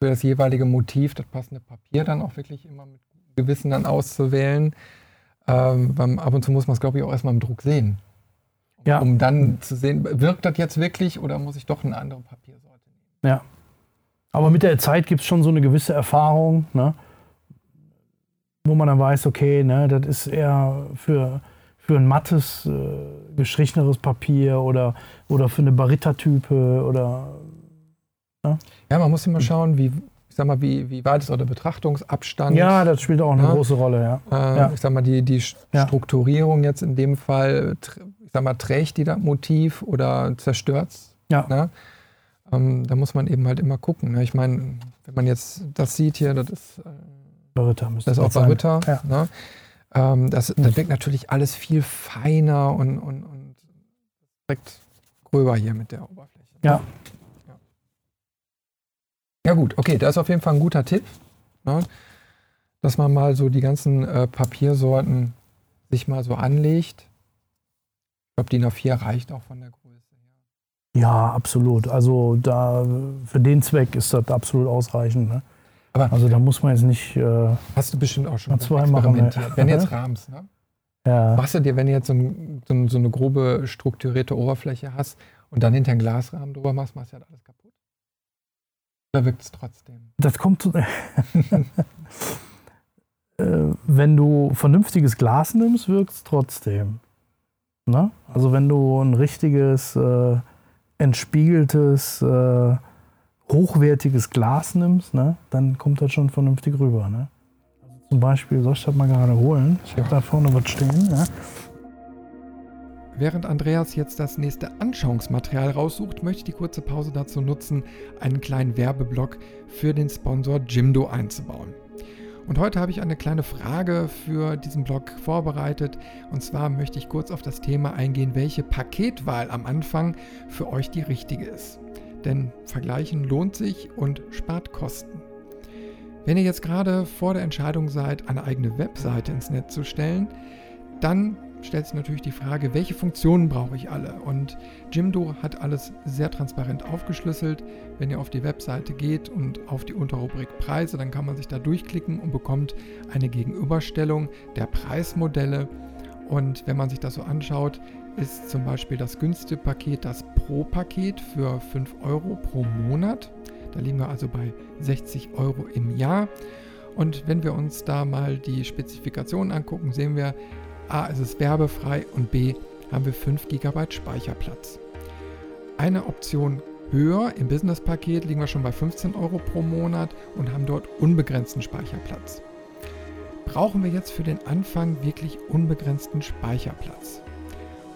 A: für das jeweilige Motiv das passende Papier dann auch wirklich immer mit Gewissen dann auszuwählen. Ähm, beim, ab und zu muss man es, glaube ich, auch erstmal im Druck sehen. Ja. Um dann zu sehen, wirkt das jetzt wirklich oder muss ich doch eine andere Papiersorte
B: nehmen? Ja. Aber mit der Zeit gibt es schon so eine gewisse Erfahrung, ne? wo man dann weiß, okay, ne, das ist eher für für ein mattes, äh, gestricheneres Papier oder, oder für eine Barita-Type oder.
A: Ja? ja, man muss immer schauen, wie, sag mal, wie, wie weit ist auch der Betrachtungsabstand.
B: Ja, das spielt auch eine ja. große Rolle, ja.
A: Äh,
B: ja.
A: Ich sag mal, die, die Strukturierung jetzt in dem Fall, ich sag mal, trägt die das Motiv oder zerstört es? Ja. Ne? Ähm, da muss man eben halt immer gucken. Ne? Ich meine, wenn man jetzt das sieht hier, das ist. Äh, Barita müsste das ist auch Barita. Ja. Ne? Ähm, das, das wirkt natürlich alles viel feiner und, und, und direkt gröber hier mit der Oberfläche.
B: Ja.
A: Ja. Gut, okay, das ist auf jeden Fall ein guter Tipp, ne? dass man mal so die ganzen äh, Papiersorten sich mal so anlegt. Ich glaube, DIN A4 reicht auch von der Größe her.
B: Ja, absolut. Also da für den Zweck ist das absolut ausreichend. Ne? Aber also da muss man jetzt nicht. Äh,
A: hast du bestimmt auch schon
B: zwei experimentiert.
A: Machen, wenn jetzt rahmst, ne? Ja. Machst du dir, wenn du jetzt so, ein, so, so, eine grobe strukturierte Oberfläche hast und dann hinter einen Glasrahmen drüber machst, machst du ja alles kaputt? Oder wirkt es trotzdem?
B: Das kommt. äh, wenn du vernünftiges Glas nimmst, wirkt es trotzdem. Ne? Also wenn du ein richtiges, äh, entspiegeltes hochwertiges Glas nimmst, ne, dann kommt das schon vernünftig rüber. Ne? Also Zum Beispiel, soll ich das mal gerade holen? Ich habe da vorne was stehen.
A: Während Andreas jetzt das nächste Anschauungsmaterial raussucht, möchte ich die kurze Pause dazu nutzen, einen kleinen Werbeblock für den Sponsor Jimdo einzubauen. Und heute habe ich eine kleine Frage für diesen Blog vorbereitet. Und zwar möchte ich kurz auf das Thema eingehen, welche Paketwahl am Anfang für euch die richtige ist. Denn vergleichen lohnt sich und spart Kosten. Wenn ihr jetzt gerade vor der Entscheidung seid, eine eigene Webseite ins Netz zu stellen, dann stellt sich natürlich die Frage, welche Funktionen brauche ich alle? Und Jimdo hat alles sehr transparent aufgeschlüsselt. Wenn ihr auf die Webseite geht und auf die Unterrubrik Preise, dann kann man sich da durchklicken und bekommt eine Gegenüberstellung der Preismodelle. Und wenn man sich das so anschaut, ist zum Beispiel das günstige Paket das Pro-Paket für 5 Euro pro Monat. Da liegen wir also bei 60 Euro im Jahr. Und wenn wir uns da mal die Spezifikationen angucken, sehen wir, A, es ist werbefrei und B, haben wir 5 GB Speicherplatz. Eine Option höher im Business-Paket liegen wir schon bei 15 Euro pro Monat und haben dort unbegrenzten Speicherplatz. Brauchen wir jetzt für den Anfang wirklich unbegrenzten Speicherplatz?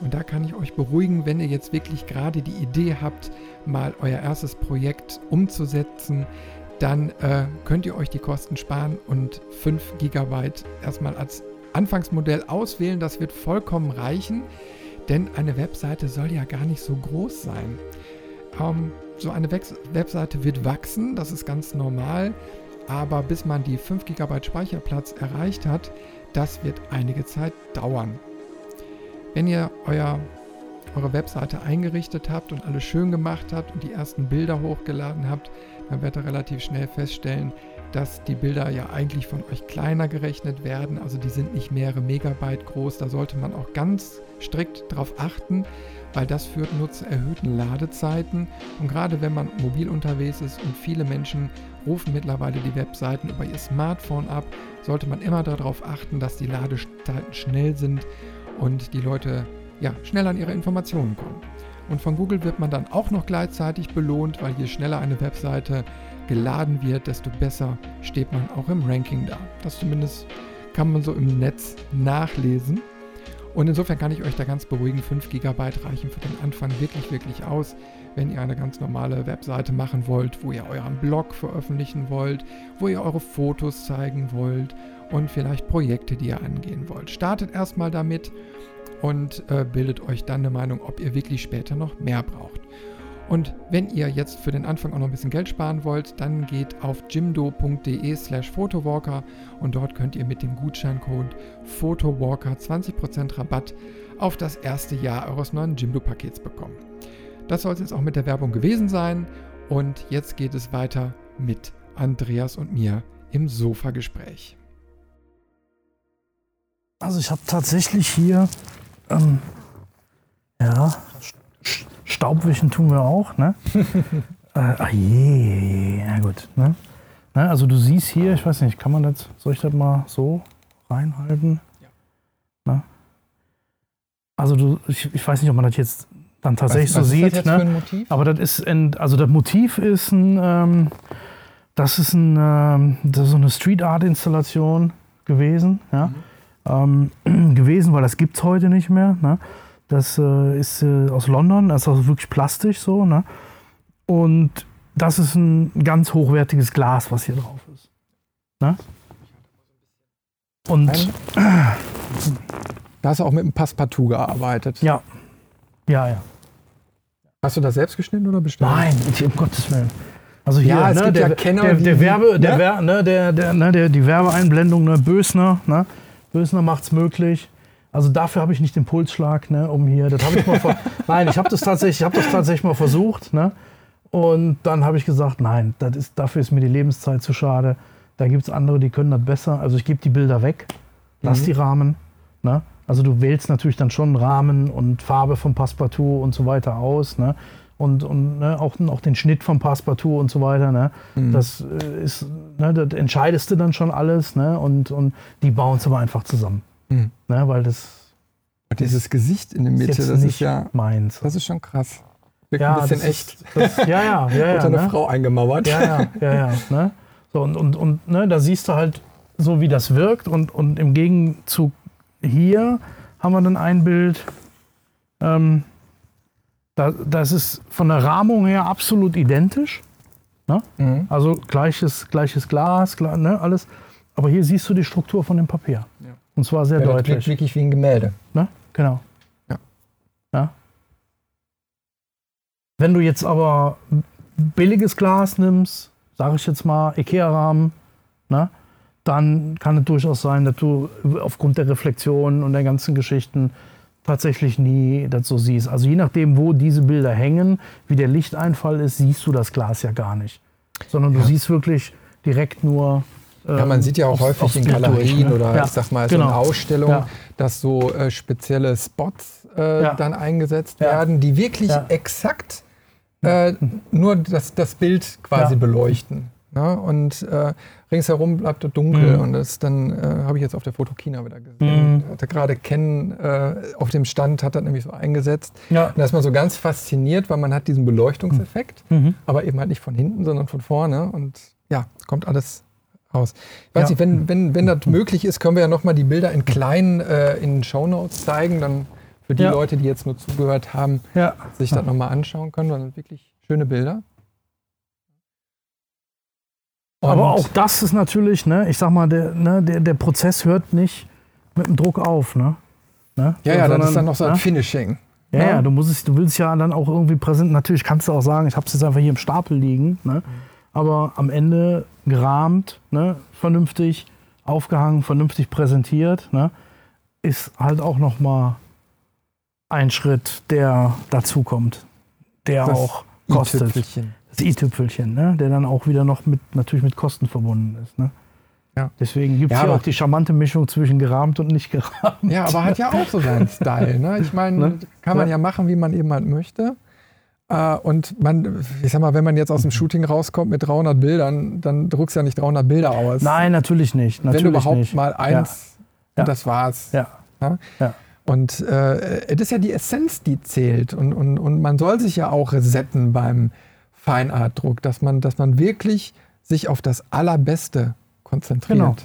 A: Und da kann ich euch beruhigen, wenn ihr jetzt wirklich gerade die Idee habt, mal euer erstes Projekt umzusetzen, dann äh, könnt ihr euch die Kosten sparen und 5 GB erstmal als Anfangsmodell auswählen. Das wird vollkommen reichen, denn eine Webseite soll ja gar nicht so groß sein. Ähm, so eine Webseite wird wachsen, das ist ganz normal, aber bis man die 5 GB Speicherplatz erreicht hat, das wird einige Zeit dauern. Wenn ihr euer, eure Webseite eingerichtet habt und alles schön gemacht habt und die ersten Bilder hochgeladen habt, dann werdet ihr relativ schnell feststellen, dass die Bilder ja eigentlich von euch kleiner gerechnet werden. Also die sind nicht mehrere Megabyte groß. Da sollte man auch ganz strikt darauf achten, weil das führt nur zu erhöhten Ladezeiten. Und gerade wenn man mobil unterwegs ist und viele Menschen rufen mittlerweile die Webseiten über ihr Smartphone ab, sollte man immer darauf achten, dass die Ladezeiten schnell sind und die Leute ja, schnell an ihre Informationen kommen. Und von Google wird man dann auch noch gleichzeitig belohnt, weil je schneller eine Webseite geladen wird, desto besser steht man auch im Ranking da. Das zumindest kann man so im Netz nachlesen. Und insofern kann ich euch da ganz beruhigen, 5 GB reichen für den Anfang wirklich, wirklich aus, wenn ihr eine ganz normale Webseite machen wollt, wo ihr euren Blog veröffentlichen wollt, wo ihr eure Fotos zeigen wollt und vielleicht Projekte, die ihr angehen wollt. Startet erstmal damit und äh, bildet euch dann eine Meinung, ob ihr wirklich später noch mehr braucht. Und wenn ihr jetzt für den Anfang auch noch ein bisschen Geld sparen wollt, dann geht auf jimdo.de slash photowalker und dort könnt ihr mit dem Gutscheincode photowalker 20% Rabatt auf das erste Jahr eures neuen Jimdo-Pakets bekommen. Das soll es jetzt auch mit der Werbung gewesen sein und jetzt geht es weiter mit Andreas und mir im Sofa-Gespräch.
B: Also ich habe tatsächlich hier, ähm, ja, Staubwischen tun wir auch, ne? äh, ach je, ja gut. Ne? ne? Also du siehst hier, ich weiß nicht, kann man das, soll ich das mal so reinhalten? Ja. Ne? Also du, ich, ich weiß nicht, ob man das jetzt dann tatsächlich was, was so sieht. Das ne? Aber das ist, ein, also das Motiv ist ein, ähm, das ist, ein, ähm, das ist so eine Street Art Installation gewesen, ja. Mhm. Ähm, gewesen, weil das gibt es heute nicht mehr. Ne? Das äh, ist äh, aus London, das ist auch wirklich plastisch so. Ne? Und das ist ein ganz hochwertiges Glas, was hier drauf ist. Ne?
A: Und da hast du auch mit einem Passepartout gearbeitet.
B: Ja. Ja, ja.
A: Hast du das selbst geschnitten oder bestellt?
B: Nein, um Gottes Willen. Also hier,
A: ja,
B: ne, der, ja Kenner, der, der, Werbe, der, ne? ne, der, der, ne, der, die Werbeeinblendung, ne, Bösner, ne? Bösner macht's möglich. Also dafür habe ich nicht den Pulsschlag, ne, um hier. Das habe ich mal. nein, ich habe das tatsächlich, ich habe das tatsächlich mal versucht, ne. Und dann habe ich gesagt, nein, das ist, dafür ist mir die Lebenszeit zu schade. Da gibt es andere, die können das besser. Also ich gebe die Bilder weg, lass mhm. die Rahmen. Ne? Also du wählst natürlich dann schon Rahmen und Farbe vom Passepartout und so weiter aus. Ne? Und, und ne, auch, auch den Schnitt vom Passepartout und so weiter. Ne? Mhm. Das äh, ist, ne, das entscheidest du dann schon alles. Ne? Und, und die bauen es aber einfach zusammen. Mhm. Ne, weil das.
A: Und dieses Gesicht in der Mitte, das ist ja.
B: Meins.
A: Das ist schon krass.
B: Wirkt ja, ein bisschen echt. Ist, das, ja, ja, ja. ja
A: eine ne? Frau eingemauert.
B: Ja, ja, ja, ja. Ne? So, und und, und ne, da siehst du halt, so wie das wirkt. Und, und im Gegenzug hier haben wir dann ein Bild, ähm, da, das ist von der Rahmung her absolut identisch. Ne?
A: Mhm.
B: Also gleiches, gleiches Glas, ne, alles. Aber hier siehst du die Struktur von dem Papier. Und zwar sehr
A: Ja, das
B: deutlich.
A: wirkt wirklich wie ein Gemälde.
B: Ne? Genau.
A: Ja.
B: ja. Wenn du jetzt aber billiges Glas nimmst, sage ich jetzt mal Ikea-Rahmen, ne? dann kann es durchaus sein, dass du aufgrund der Reflexion und der ganzen Geschichten tatsächlich nie das so siehst. Also je nachdem, wo diese Bilder hängen, wie der Lichteinfall ist, siehst du das Glas ja gar nicht. Sondern du
A: Ja.
B: siehst wirklich direkt nur.
A: Ja, man sieht ja auch
B: aufs-
A: häufig in Galerien
B: ne?
A: oder
B: ja.
A: ich sag mal so
B: genau.
A: in Ausstellungen,
B: Ja.
A: dass so äh, spezielle Spots äh,
B: Ja.
A: dann eingesetzt werden, die wirklich exakt äh, nur das, das Bild quasi beleuchten. Ne? Und äh, ringsherum bleibt es dunkel
B: Mhm.
A: und das dann äh, habe ich jetzt auf der Fotokina wieder gesehen.
B: Mhm.
A: Hatte gerade Ken äh, auf dem Stand hat das nämlich so eingesetzt.
B: Ja.
A: Und da ist man so ganz fasziniert, weil man hat diesen Beleuchtungseffekt
B: Mhm.
A: aber eben halt nicht von hinten, sondern von vorne. Und ja, es kommt alles raus. Ich weiß
B: Ja.
A: nicht, wenn, wenn, wenn das möglich ist, können wir ja nochmal die Bilder in klein äh, in den Shownotes zeigen. Dann für die
B: Ja.
A: Leute, die jetzt nur zugehört haben,
B: Ja.
A: sich das nochmal anschauen können. Das sind wirklich schöne Bilder.
B: Aber
A: Und-
B: auch das ist natürlich, ne, ich sag mal, der, ne, der, der Prozess hört nicht mit dem Druck auf. Ne? Ne?
A: Ja, ja, das
B: Sondern,
A: ist dann noch so ein
B: ne?
A: Finishing.
B: Ja,
A: ne?
B: ja, du, musst es, du willst ja dann auch irgendwie präsent. Natürlich kannst du auch sagen, ich habe es jetzt einfach hier im Stapel liegen. Ne? Aber am Ende gerahmt, ne? vernünftig aufgehangen, vernünftig präsentiert, ne? ist halt auch noch mal ein Schritt, der dazukommt, der
A: Das
B: auch kostet. Das i-Tüpfelchen, ne? der dann auch wieder noch mit, natürlich mit Kosten verbunden ist. Ne?
A: Ja.
B: Deswegen gibt es
A: Ja, aber-
B: auch die charmante Mischung zwischen gerahmt und nicht gerahmt.
A: Ja, aber hat ja auch so seinen Style. Ne? Ich meine,
B: Ne?
A: kann man
B: Ja.
A: ja machen, wie man eben halt möchte. Äh, und man, ich sag mal, wenn man jetzt aus dem Shooting rauskommt mit 300 Bildern, dann druckst du ja nicht 300 Bilder aus.
B: Nein, natürlich nicht. Natürlich
A: wenn überhaupt
B: nicht.
A: mal eins
B: Ja.
A: und das war's.
B: Ja.
A: Ja?
B: Ja.
A: Und äh, es ist ja die Essenz, die zählt. Und, und, und man soll sich ja auch resetten beim Feinartdruck, dass man, dass man wirklich sich auf das Allerbeste konzentriert.
B: Genau.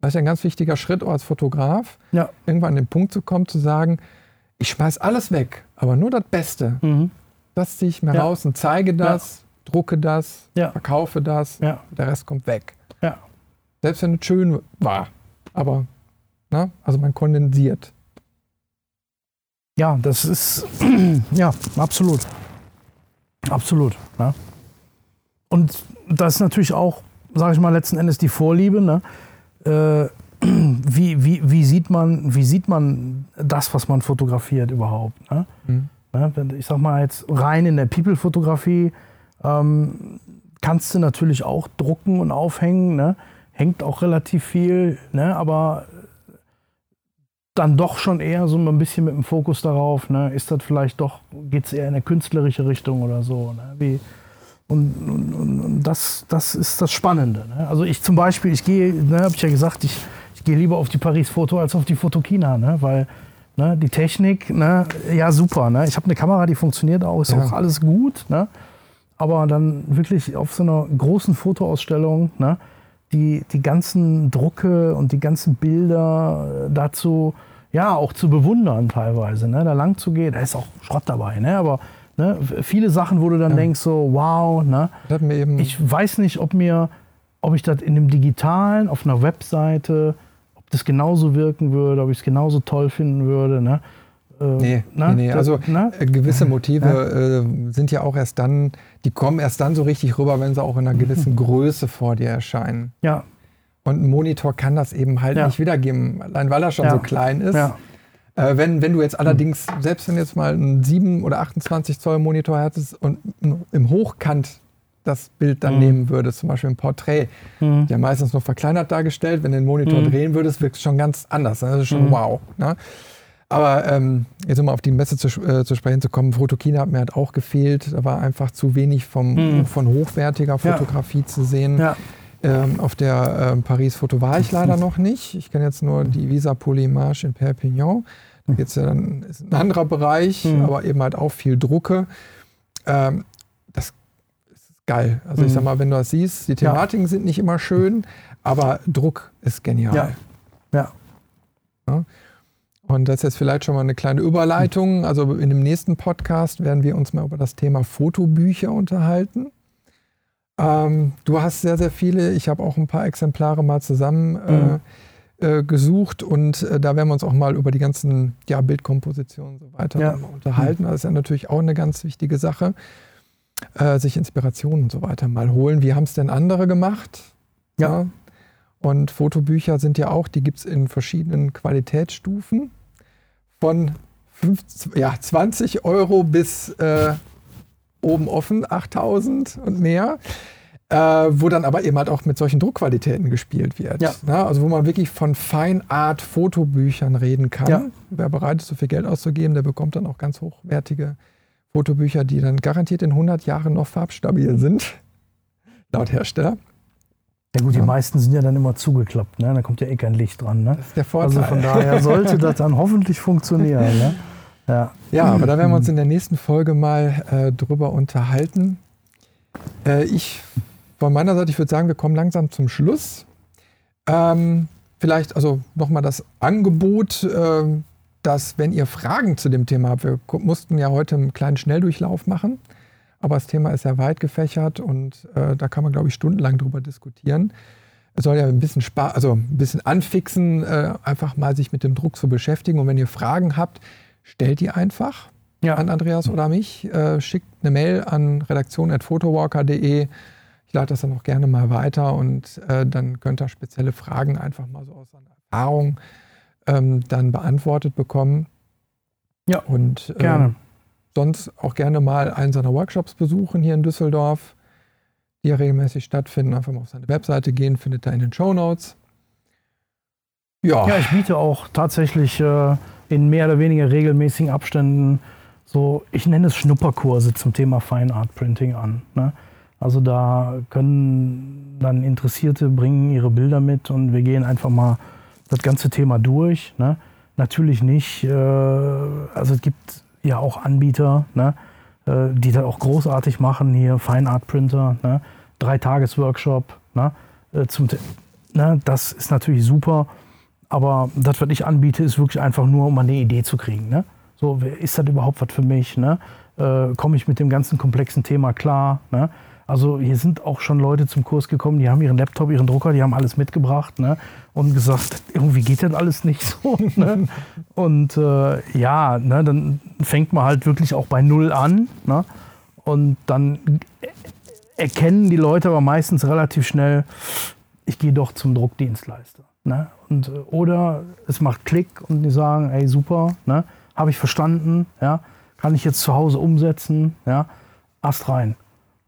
A: Das ist ja ein ganz wichtiger Schritt auch als Fotograf,
B: Ja.
A: irgendwann an den Punkt zu kommen, zu sagen, ich schmeiß alles weg, aber nur das Beste.
B: Mhm.
A: Das ziehe ich mir
B: Ja.
A: raus und zeige das, drucke das,
B: Ja.
A: verkaufe das,
B: Ja.
A: der Rest kommt weg.
B: Ja.
A: Selbst wenn es schön war. Aber, ne? also man kondensiert.
B: Ja, das ist, ja, absolut. Absolut. Ja. Und das ist natürlich auch, sage ich mal, letzten Endes die Vorliebe. Ne? Äh, wie, wie, wie, sieht man, wie sieht man das, was man fotografiert überhaupt? Ne?
A: Mhm.
B: Ne? Ich sag mal jetzt rein in der People-Fotografie ähm, kannst du natürlich auch drucken und aufhängen. Ne? Hängt auch relativ viel, ne? aber dann doch schon eher so ein bisschen mit dem Fokus darauf, ne? ist das vielleicht doch, geht es eher in eine künstlerische Richtung oder so. Ne? Wie, und und, und, das, das ist das Spannende. Ne? Also ich zum Beispiel, ich gehe, ne, habe ich ja gesagt, ich, ich gehe lieber auf die Paris-Foto als auf die Fotokina, weil ne, die Technik, ne, ja super. Ne? Ich habe eine Kamera, die funktioniert auch, ist
A: Ja.
B: auch alles gut. Ne? Aber dann wirklich auf so einer großen Fotoausstellung, ne, die, die ganzen Drucke und die ganzen Bilder äh, dazu, ja, auch zu bewundern teilweise, ne, da lang zu gehen. Da ist auch Schrott dabei, ne, aber ne, viele Sachen, wo du dann
A: Ja.
B: denkst, so, wow, ne, ich weiß nicht, ob mir, ob ich das in dem Digitalen, auf einer Webseite, das genauso wirken würde, ob ich es genauso toll finden würde, ne. Äh,
A: Nee,
B: ne,
A: nee, nee. Also
B: ne?
A: äh, gewisse Motive äh, sind ja auch erst dann, die kommen erst dann so richtig rüber, wenn sie auch in einer gewissen Größe vor dir erscheinen.
B: Ja,
A: Und ein Monitor kann das eben halt
B: Ja.
A: nicht wiedergeben, allein weil er schon
B: Ja.
A: so klein ist.
B: ja,
A: Äh, wenn, wenn du jetzt allerdings, selbst wenn du jetzt mal einen 7 oder 28 Zoll Monitor hättest und im Hochkant das Bild dann
B: Mhm.
A: nehmen würdest, zum Beispiel im Porträt,
B: Mhm.
A: ja meistens noch verkleinert dargestellt, wenn du den Monitor
B: Mhm.
A: drehen würdest, wirkt es schon ganz anders. ne? Das ist schon
B: Mhm.
A: wow. Ne? Aber ähm, jetzt um auf die Messe zu, äh, zu sprechen zu kommen, Fotokina hat mir halt auch gefehlt. Da war einfach zu wenig vom,
B: Mhm.
A: von hochwertiger
B: Ja.
A: Fotografie zu sehen.
B: ja,
A: Ähm, auf der ähm, Paris-Foto war ich leider noch nicht. Ich kenne jetzt nur die Visa Polymarche in Perpignan. Da geht's ja dann, ist ein anderer Bereich,
B: Mhm.
A: aber eben halt auch viel Drucke. Ähm, geil. Also ich
B: Mhm.
A: sag mal, wenn du das siehst, die Thematiken sind nicht immer schön, aber Druck ist genial.
B: Ja. Ja.
A: Und das ist jetzt vielleicht schon mal eine kleine Überleitung. Also in dem nächsten Podcast werden wir uns mal über das Thema Fotobücher unterhalten. Ähm, du hast sehr, sehr viele. Ich habe auch ein paar Exemplare mal zusammen
B: Mhm.
A: äh, äh, gesucht und äh, da werden wir uns auch mal über die ganzen ja, Bildkompositionen und so weiter
B: Ja.
A: unterhalten. Das ist ja natürlich auch eine ganz wichtige Sache. Äh, sich Inspirationen und so weiter mal holen. Wie haben es denn andere gemacht?
B: Ja.
A: Und Fotobücher sind ja auch, die gibt es in verschiedenen Qualitätsstufen. Von 50, ja, 20 Euro bis äh, oben offen, 8000 und mehr. Äh, wo dann aber eben halt auch mit solchen Druckqualitäten gespielt wird.
B: Ja.
A: Ne? Also wo man wirklich von Feinart-Fotobüchern reden kann.
B: Ja.
A: Wer bereit ist, so viel Geld auszugeben, der bekommt dann auch ganz hochwertige Fotobücher, die dann garantiert in 100 Jahren noch farbstabil sind. Laut Hersteller.
B: Ja gut, die
A: Ja.
B: meisten sind ja dann immer zugeklappt, ne? Da kommt ja eh kein Licht dran, ne?
A: Das ist der Vorteil.
B: Also von daher sollte das dann hoffentlich funktionieren, ne? Ja.
A: Ja, aber da werden wir uns in der nächsten Folge mal äh, drüber unterhalten. Äh, ich von meiner Seite, ich würde sagen, wir kommen langsam zum Schluss. Ähm, vielleicht also nochmal das Angebot, ähm, dass wenn ihr Fragen zu dem Thema habt, wir mussten ja heute einen kleinen Schnelldurchlauf machen, aber das Thema ist ja weit gefächert und äh, da kann man, glaube ich, stundenlang drüber diskutieren. Es soll ja ein bisschen Spaß, also ein bisschen anfixen, äh, einfach mal sich mit dem Druck zu beschäftigen. Und wenn ihr Fragen habt, stellt die einfach
B: Ja.
A: an Andreas oder mich. Äh, schickt eine Mail an redaktion.photowalker.de. Ich leite das dann auch gerne mal weiter und äh, dann könnt ihr spezielle Fragen einfach mal so aus einer Erfahrung ähm, dann beantwortet bekommen.
B: Ja,
A: und äh,
B: Gerne.
A: sonst auch gerne mal einen seiner Workshops besuchen hier in Düsseldorf, die ja regelmäßig stattfinden. Einfach mal auf seine Webseite gehen, findet ihr in den Show Notes. Ja,
B: Ja, ich biete auch tatsächlich äh, in mehr oder weniger regelmäßigen Abständen so, ich nenne es Schnupperkurse zum Thema Fine Art Printing an. Ne? Also da können dann Interessierte bringen ihre Bilder mit und wir gehen einfach mal das ganze Thema durch. Ne? Natürlich nicht, äh, also es gibt ja auch Anbieter, ne? äh, die das auch großartig machen, hier Fine Art Printer, ne? Drei-Tages-Workshop. Ne? Äh, zum, ne? Das ist natürlich super. Aber das, was ich anbiete, ist wirklich einfach nur, um eine Idee zu kriegen. Ne? So, ist das überhaupt was für mich? Ne? Äh, Komme ich mit dem ganzen komplexen Thema klar? Ne? Also hier sind auch schon Leute zum Kurs gekommen, die haben ihren Laptop, ihren Drucker, die haben alles mitgebracht ne? und gesagt, irgendwie geht das alles nicht so. Ne? Und äh, ja, ne, dann fängt man halt wirklich auch bei Null an. Ne? Und dann erkennen die Leute aber meistens relativ schnell, ich gehe doch zum Druckdienstleister. Ne? Und, äh, oder es macht Klick und die sagen, ey super, ne? habe ich verstanden, ja? kann ich jetzt zu Hause umsetzen, ja? Ast rein.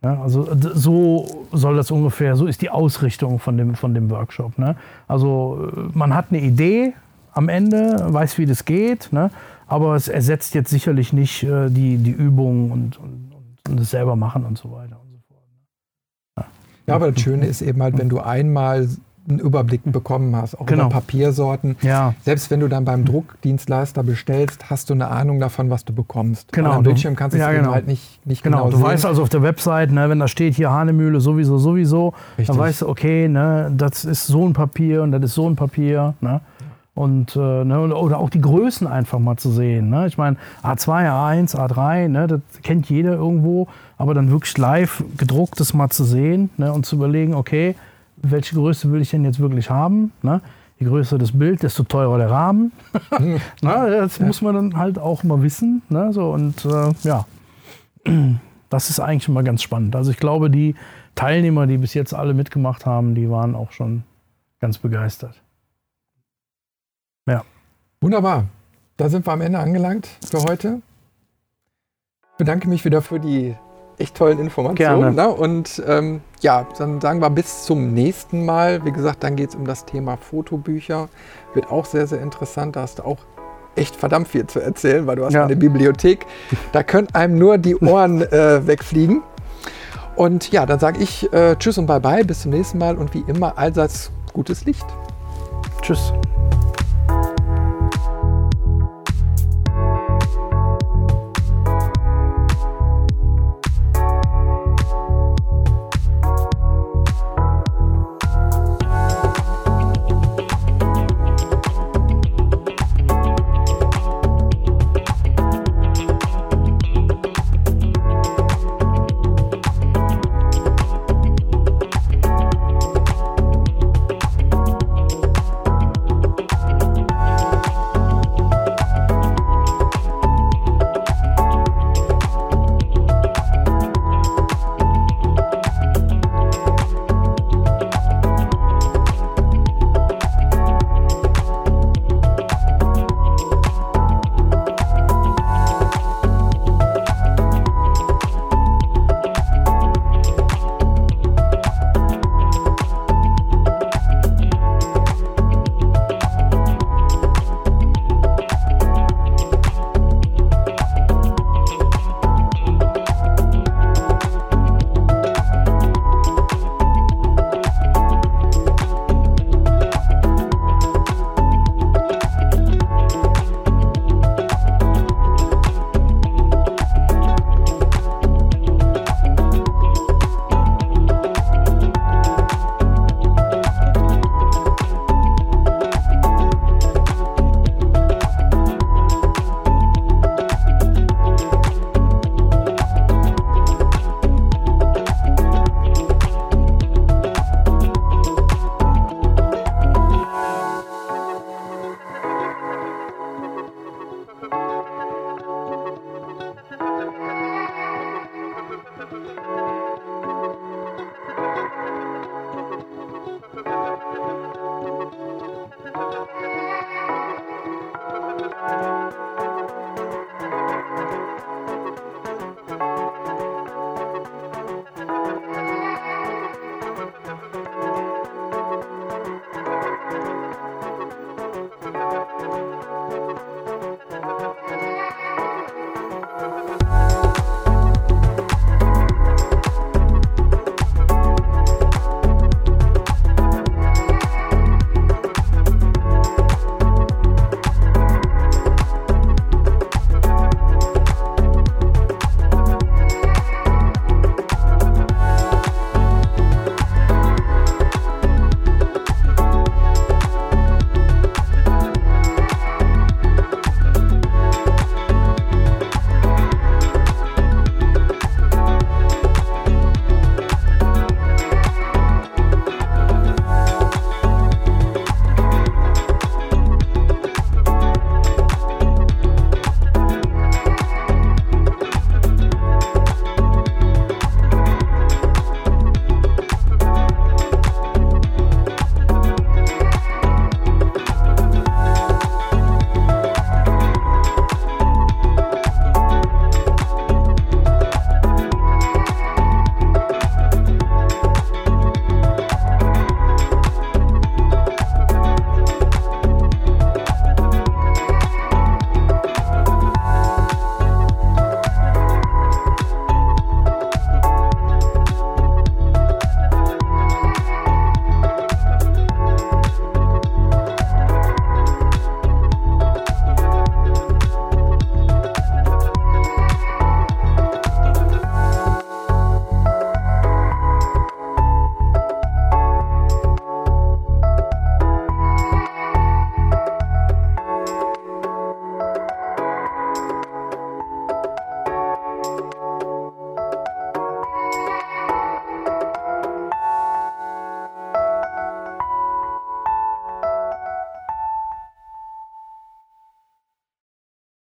B: Ja, also d- so soll das ungefähr, so ist die Ausrichtung von dem, von dem Workshop. Ne? Also äh, man hat eine Idee am Ende, weiß, wie das geht, ne? aber es ersetzt jetzt sicherlich nicht äh, die, die Übungen und, und, und, das selber machen und so weiter und so fort.
A: Ja, aber das Schöne ist eben halt, wenn du einmal einen Überblick bekommen hast, auch
B: Genau.
A: über Papiersorten.
B: Ja,
A: Selbst wenn du dann beim Druckdienstleister bestellst, hast du eine Ahnung davon, was du bekommst.
B: Genau,
A: am Bildschirm kannst du
B: ja,
A: es
B: genau.
A: halt nicht, nicht
B: Genau,
A: genau,
B: du
A: sehen.
B: weißt also auf der Website, ne, wenn da steht hier Hahnemühle sowieso, sowieso,
A: Richtig.
B: dann weißt du, okay, ne, das ist so ein Papier und das ist so ein Papier. Ne? Und, äh, ne, oder auch die Größen einfach mal zu sehen. Ne? Ich meine, A2, A1, A3, ne, das kennt jeder irgendwo, aber dann wirklich live gedrucktes mal zu sehen ne, und zu überlegen, okay, welche Größe will ich denn jetzt wirklich haben? Ne? Je größer das Bild, desto teurer der Rahmen. Na, das muss man dann halt auch mal wissen. Ne? So, und äh, ja, das ist eigentlich immer ganz spannend. Also ich glaube, die Teilnehmer, die bis jetzt alle mitgemacht haben, die waren auch schon ganz begeistert.
A: Wunderbar. Da sind wir am Ende angelangt für heute. Ich bedanke mich wieder für die echt tollen Informationen. Ne? Und ähm, ja, dann sagen wir bis zum nächsten Mal. Wie gesagt, dann geht es um das Thema Fotobücher. Wird auch sehr, sehr interessant. Da hast du auch echt verdammt viel zu erzählen, weil du hast
B: Ja.
A: eine Bibliothek. Da können einem nur die Ohren äh, wegfliegen. Und ja, dann sage ich äh, Tschüss und Bye-bye. Bis zum nächsten Mal. Und wie immer, allseits gutes Licht.
B: Tschüss.